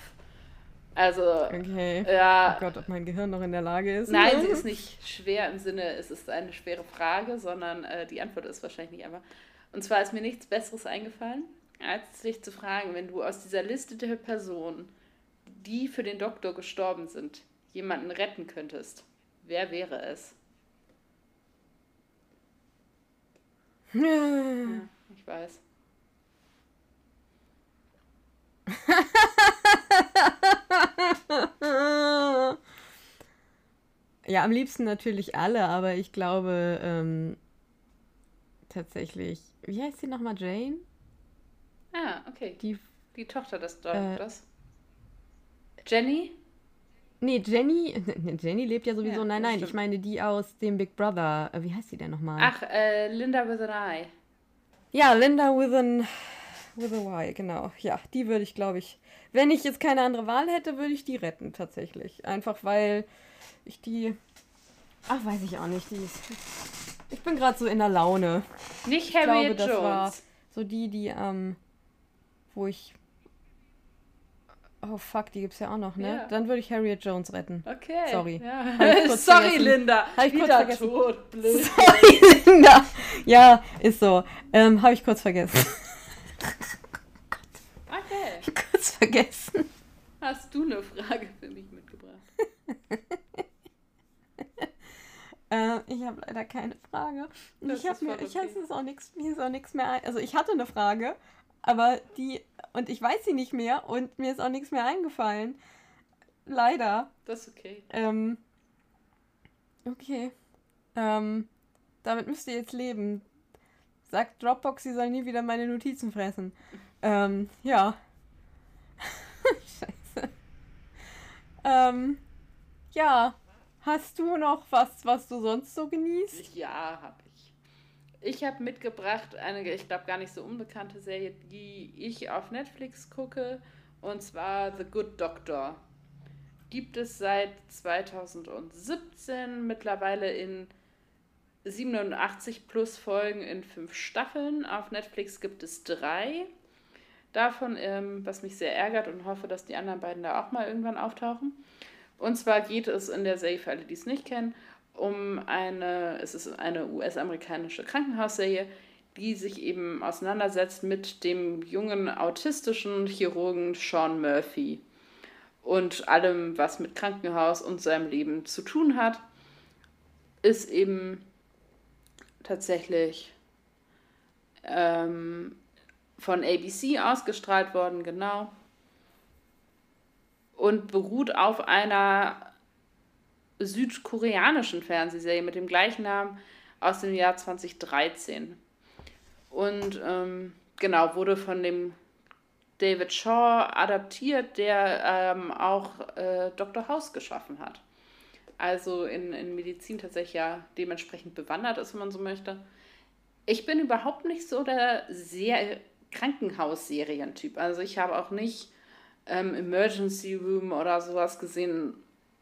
Also, Okay. ja, Oh Gott, ob mein Gehirn noch in der Lage ist. Nein, sie ist nicht schwer im Sinne, es ist eine schwere Frage, sondern äh, die Antwort ist wahrscheinlich nicht einfach. Und zwar ist mir nichts Besseres eingefallen, als dich zu fragen, wenn du aus dieser Liste der Personen, die für den Doktor gestorben sind, jemanden retten könntest. Wer wäre es? Ja, ich weiß. Ja, am liebsten natürlich alle, aber ich glaube ähm, tatsächlich. Wie heißt sie nochmal? Jane? Ah, okay. Die. Die Tochter des Äh. Jenny? Nee, Jenny. Jenny lebt ja sowieso. Ja, nein, nein, ich meine die aus dem Big Brother. Äh, Wie heißt sie denn nochmal? Ach, äh, Linda with an Eye. Ja, Linda with an. With a Y, genau. Ja, die würde ich, glaube ich. Wenn ich jetzt keine andere Wahl hätte, würde ich die retten, tatsächlich. Einfach weil ich die. Ach, weiß ich auch nicht. Die ist, ich bin gerade so in der Laune. Nicht Ich glaube, Harriet das war Jones. so die, die, ähm, wo ich. Oh fuck, die gibt's ja auch noch, ne? Ja. Dann würde ich Harriet Jones retten. Okay. Sorry. Ja. Kurz Sorry, vergessen. Linda. Hab ich kurz Wieder vergessen. tot, blöd. Sorry, Linda. Ja, ist so. Ähm, habe ich kurz vergessen. Okay. kurz vergessen. Hast du eine Frage für mich mitgebracht? Äh, ich habe leider keine Frage. Das ich habe mir, ich es auch nichts, mir ist auch nichts mehr. Also ich hatte eine Frage, aber die und ich weiß sie nicht mehr und mir ist auch nichts mehr eingefallen. Leider. Das ist okay. Ähm, okay. Ähm, damit müsst ihr jetzt leben. Sagt Dropbox, sie soll nie wieder meine Notizen fressen. Ähm, ja. Scheiße. Ähm, ja. Hast du noch was, was du sonst so genießt? Ja, habe ich. Ich habe mitgebracht eine, ich glaube, gar nicht so unbekannte Serie, die ich auf Netflix gucke. Und zwar The Good Doctor. Gibt es seit 2017 mittlerweile in 87 plus Folgen in fünf Staffeln. Auf Netflix gibt es drei. Davon, ähm, was mich sehr ärgert und hoffe, dass die anderen beiden da auch mal irgendwann auftauchen. Und zwar geht es in der Serie, für alle, die es nicht kennen, um eine, es ist eine US-amerikanische Krankenhausserie, die sich eben auseinandersetzt mit dem jungen autistischen Chirurgen Sean Murphy und allem, was mit Krankenhaus und seinem Leben zu tun hat, ist eben tatsächlich ähm, von ABC ausgestrahlt worden, genau. Und beruht auf einer südkoreanischen Fernsehserie mit dem gleichen Namen aus dem Jahr 2013. Und ähm, genau, wurde von dem David Shaw adaptiert, der ähm, auch äh, Dr. House geschaffen hat. Also in, in Medizin tatsächlich ja dementsprechend bewandert ist, wenn man so möchte. Ich bin überhaupt nicht so der sehr Krankenhausserientyp. Also ich habe auch nicht ähm, Emergency Room oder sowas gesehen.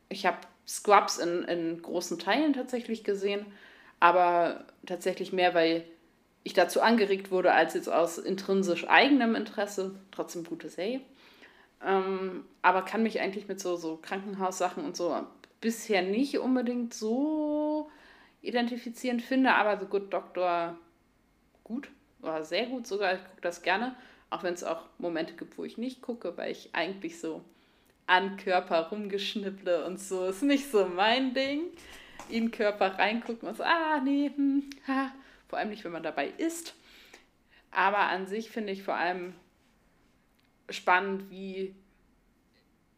Ich habe Scrubs in, in großen Teilen tatsächlich gesehen, aber tatsächlich mehr, weil ich dazu angeregt wurde, als jetzt aus intrinsisch eigenem Interesse. Trotzdem gute Serie. Ähm, aber kann mich eigentlich mit so, so Krankenhaussachen und so bisher nicht unbedingt so identifizieren, finde aber The Good Doctor gut, oder sehr gut sogar. Ich gucke das gerne, auch wenn es auch Momente gibt, wo ich nicht gucke, weil ich eigentlich so an Körper rumgeschnipple und so ist nicht so mein Ding. In Körper reingucken und so, ah, nee, hm, ha. vor allem nicht, wenn man dabei ist. Aber an sich finde ich vor allem spannend, wie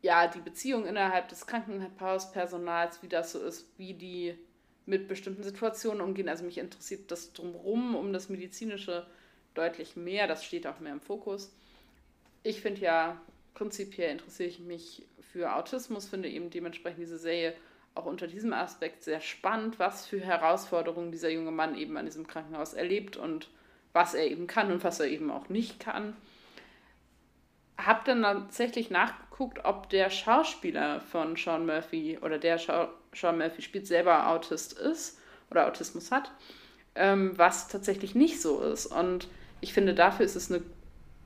ja, die Beziehung innerhalb des Krankenhauspersonals, wie das so ist, wie die mit bestimmten Situationen umgehen. Also mich interessiert das drumherum, um das Medizinische deutlich mehr. Das steht auch mehr im Fokus. Ich finde ja, prinzipiell interessiere ich mich für Autismus, finde eben dementsprechend diese Serie auch unter diesem Aspekt sehr spannend, was für Herausforderungen dieser junge Mann eben an diesem Krankenhaus erlebt und was er eben kann und was er eben auch nicht kann. Hab dann tatsächlich nachgeguckt, ob der Schauspieler von Sean Murphy oder der Schau Sean Murphy spielt, selber Autist ist oder Autismus hat, ähm, was tatsächlich nicht so ist. Und ich finde, dafür ist es eine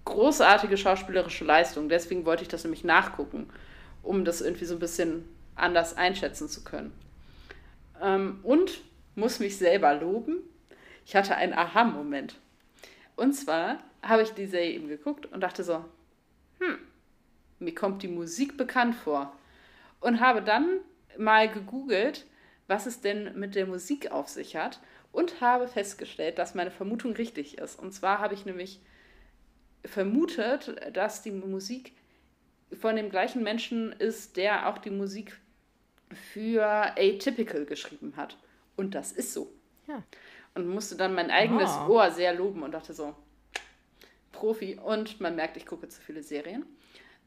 großartige schauspielerische Leistung. Deswegen wollte ich das nämlich nachgucken, um das irgendwie so ein bisschen anders einschätzen zu können. Ähm, und muss mich selber loben. Ich hatte einen Aha-Moment. Und zwar habe ich die Serie eben geguckt und dachte so, hm, mir kommt die Musik bekannt vor. Und habe dann mal gegoogelt, was es denn mit der Musik auf sich hat und habe festgestellt, dass meine Vermutung richtig ist. Und zwar habe ich nämlich vermutet, dass die Musik von dem gleichen Menschen ist, der auch die Musik für Atypical geschrieben hat. Und das ist so. Ja. Und musste dann mein eigenes oh. Ohr sehr loben und dachte so, Profi. Und man merkt, ich gucke zu viele Serien.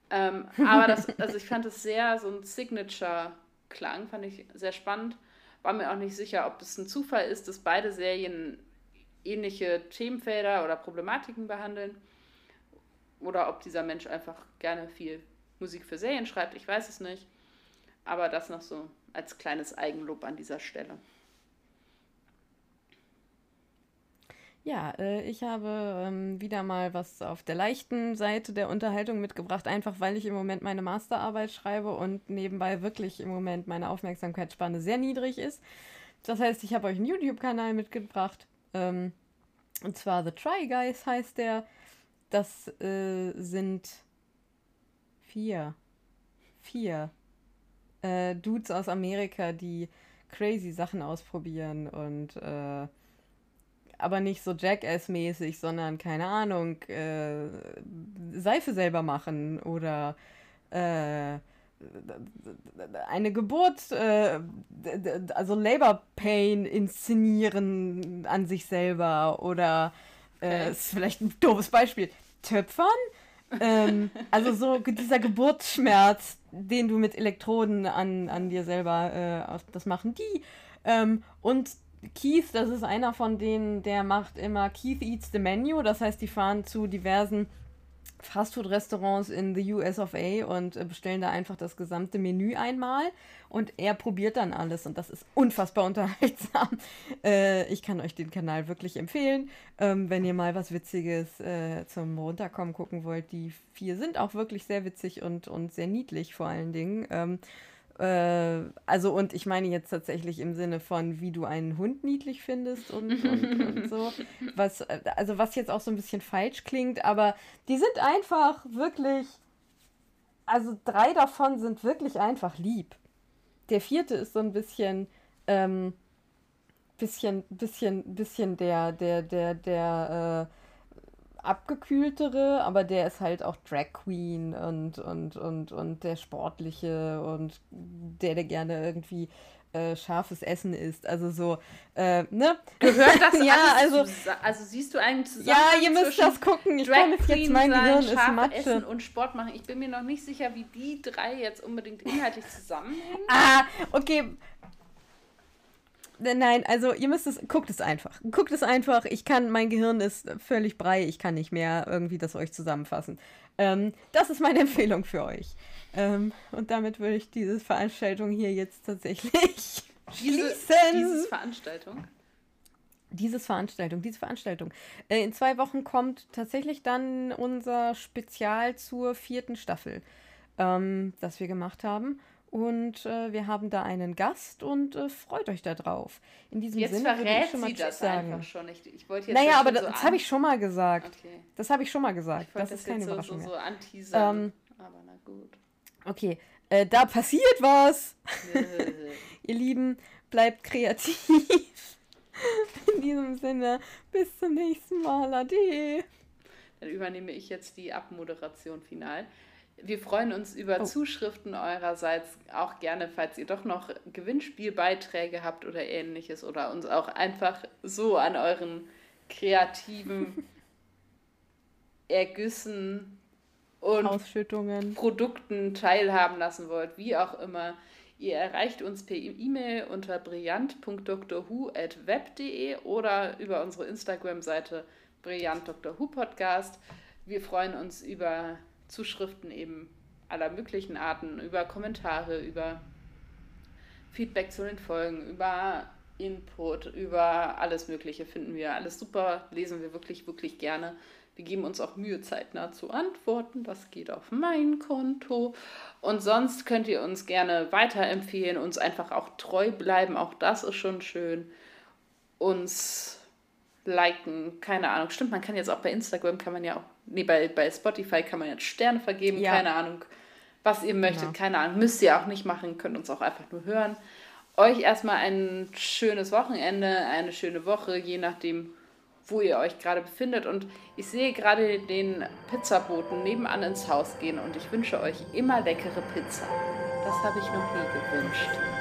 Ähm, aber das, also ich fand es sehr so ein Signature klang, fand ich sehr spannend. War mir auch nicht sicher, ob es ein Zufall ist, dass beide Serien ähnliche Themenfelder oder Problematiken behandeln oder ob dieser Mensch einfach gerne viel Musik für Serien schreibt. Ich weiß es nicht. Aber das noch so als kleines Eigenlob an dieser Stelle. Ja, äh, ich habe ähm, wieder mal was auf der leichten Seite der Unterhaltung mitgebracht, einfach weil ich im Moment meine Masterarbeit schreibe und nebenbei wirklich im Moment meine Aufmerksamkeitsspanne sehr niedrig ist. Das heißt, ich habe euch einen YouTube-Kanal mitgebracht. Ähm, und zwar The Try Guys heißt der. Das äh, sind vier. Vier. Äh, Dudes aus Amerika, die crazy Sachen ausprobieren und äh, aber nicht so Jackass-mäßig, sondern keine Ahnung, äh, Seife selber machen oder äh, eine Geburt, äh, also Labor Pain inszenieren an sich selber oder äh, ist vielleicht ein doofes Beispiel, Töpfern. ähm, also so dieser Geburtsschmerz, den du mit Elektroden an, an dir selber, äh, das machen die. Ähm, und Keith, das ist einer von denen, der macht immer Keith Eats the Menu. Das heißt, die fahren zu diversen Fastfood-Restaurants in the US of A und äh, bestellen da einfach das gesamte Menü einmal und er probiert dann alles und das ist unfassbar unterhaltsam. Äh, ich kann euch den Kanal wirklich empfehlen, ähm, wenn ihr mal was Witziges äh, zum Runterkommen gucken wollt. Die vier sind auch wirklich sehr witzig und, und sehr niedlich vor allen Dingen. Ähm, äh, also, und ich meine jetzt tatsächlich im Sinne von, wie du einen Hund niedlich findest und, und, und so. Was, äh, also, was jetzt auch so ein bisschen falsch klingt, aber die sind einfach wirklich. Also, drei davon sind wirklich einfach lieb. Der vierte ist so ein bisschen. Ähm, bisschen, bisschen, bisschen der, der, der, der, äh, abgekühltere, aber der ist halt auch Drag Queen und, und, und, und der Sportliche und der, der gerne irgendwie äh, scharfes Essen isst. Also so, äh, ne? Gehört das ja, also, also siehst du einen Zusammenhang Ja, ihr müsst das gucken. Ich komme jetzt, mein Gehirn ist Matsche. Essen und Sport machen. Ich bin mir noch nicht sicher, wie die drei jetzt unbedingt inhaltlich zusammenhängen. Ah, okay. Nein, also ihr müsst es, guckt es einfach. Guckt es einfach. Ich kann, mein Gehirn ist völlig brei. Ich kann nicht mehr irgendwie das euch zusammenfassen. Ähm, das ist meine Empfehlung für euch. Ähm, und damit würde ich diese Veranstaltung hier jetzt tatsächlich diese, schließen. Diese Veranstaltung? Dieses Veranstaltung, diese Veranstaltung. Äh, in zwei Wochen kommt tatsächlich dann unser Spezial zur vierten Staffel, ähm, das wir gemacht haben. Und äh, wir haben da einen Gast und äh, freut euch da drauf. In diesem jetzt Sinne würde ich schon mal sie das sagen. einfach schon. Ich, ich wollte jetzt naja, aber das, so das habe ich schon mal gesagt. Okay. Das habe ich schon mal gesagt. Das, ist keine Überraschung. So, so, so ähm, aber na gut. Okay, äh, da passiert was. Ihr Lieben, bleibt kreativ. In diesem Sinne, bis zum nächsten Mal. Ade. Dann übernehme ich jetzt die Abmoderation final. Wir freuen uns über oh. Zuschriften eurerseits auch gerne, falls ihr doch noch Gewinnspielbeiträge habt oder ähnliches oder uns auch einfach so an euren kreativen Ergüssen und Ausschüttungen. Produkten teilhaben lassen wollt, wie auch immer. Ihr erreicht uns per E-Mail unter brillant.drhu.web.de oder über unsere Instagram-Seite brillant.drhu-podcast. Wir freuen uns über Zuschriften eben aller möglichen Arten, über Kommentare, über Feedback zu den Folgen, über Input, über alles Mögliche finden wir alles super, lesen wir wirklich, wirklich gerne. Wir geben uns auch Mühe, zeitnah zu antworten. Das geht auf mein Konto. Und sonst könnt ihr uns gerne weiterempfehlen, uns einfach auch treu bleiben. Auch das ist schon schön. Uns liken, keine Ahnung. Stimmt, man kann jetzt auch bei Instagram, kann man ja auch, nee, bei, bei Spotify kann man jetzt Sterne vergeben, ja. keine Ahnung. Was ihr möchtet, ja. keine Ahnung. Müsst ihr auch nicht machen, könnt uns auch einfach nur hören. Euch erstmal ein schönes Wochenende, eine schöne Woche, je nachdem, wo ihr euch gerade befindet. Und ich sehe gerade den Pizzaboten nebenan ins Haus gehen und ich wünsche euch immer leckere Pizza. Das habe ich noch nie gewünscht.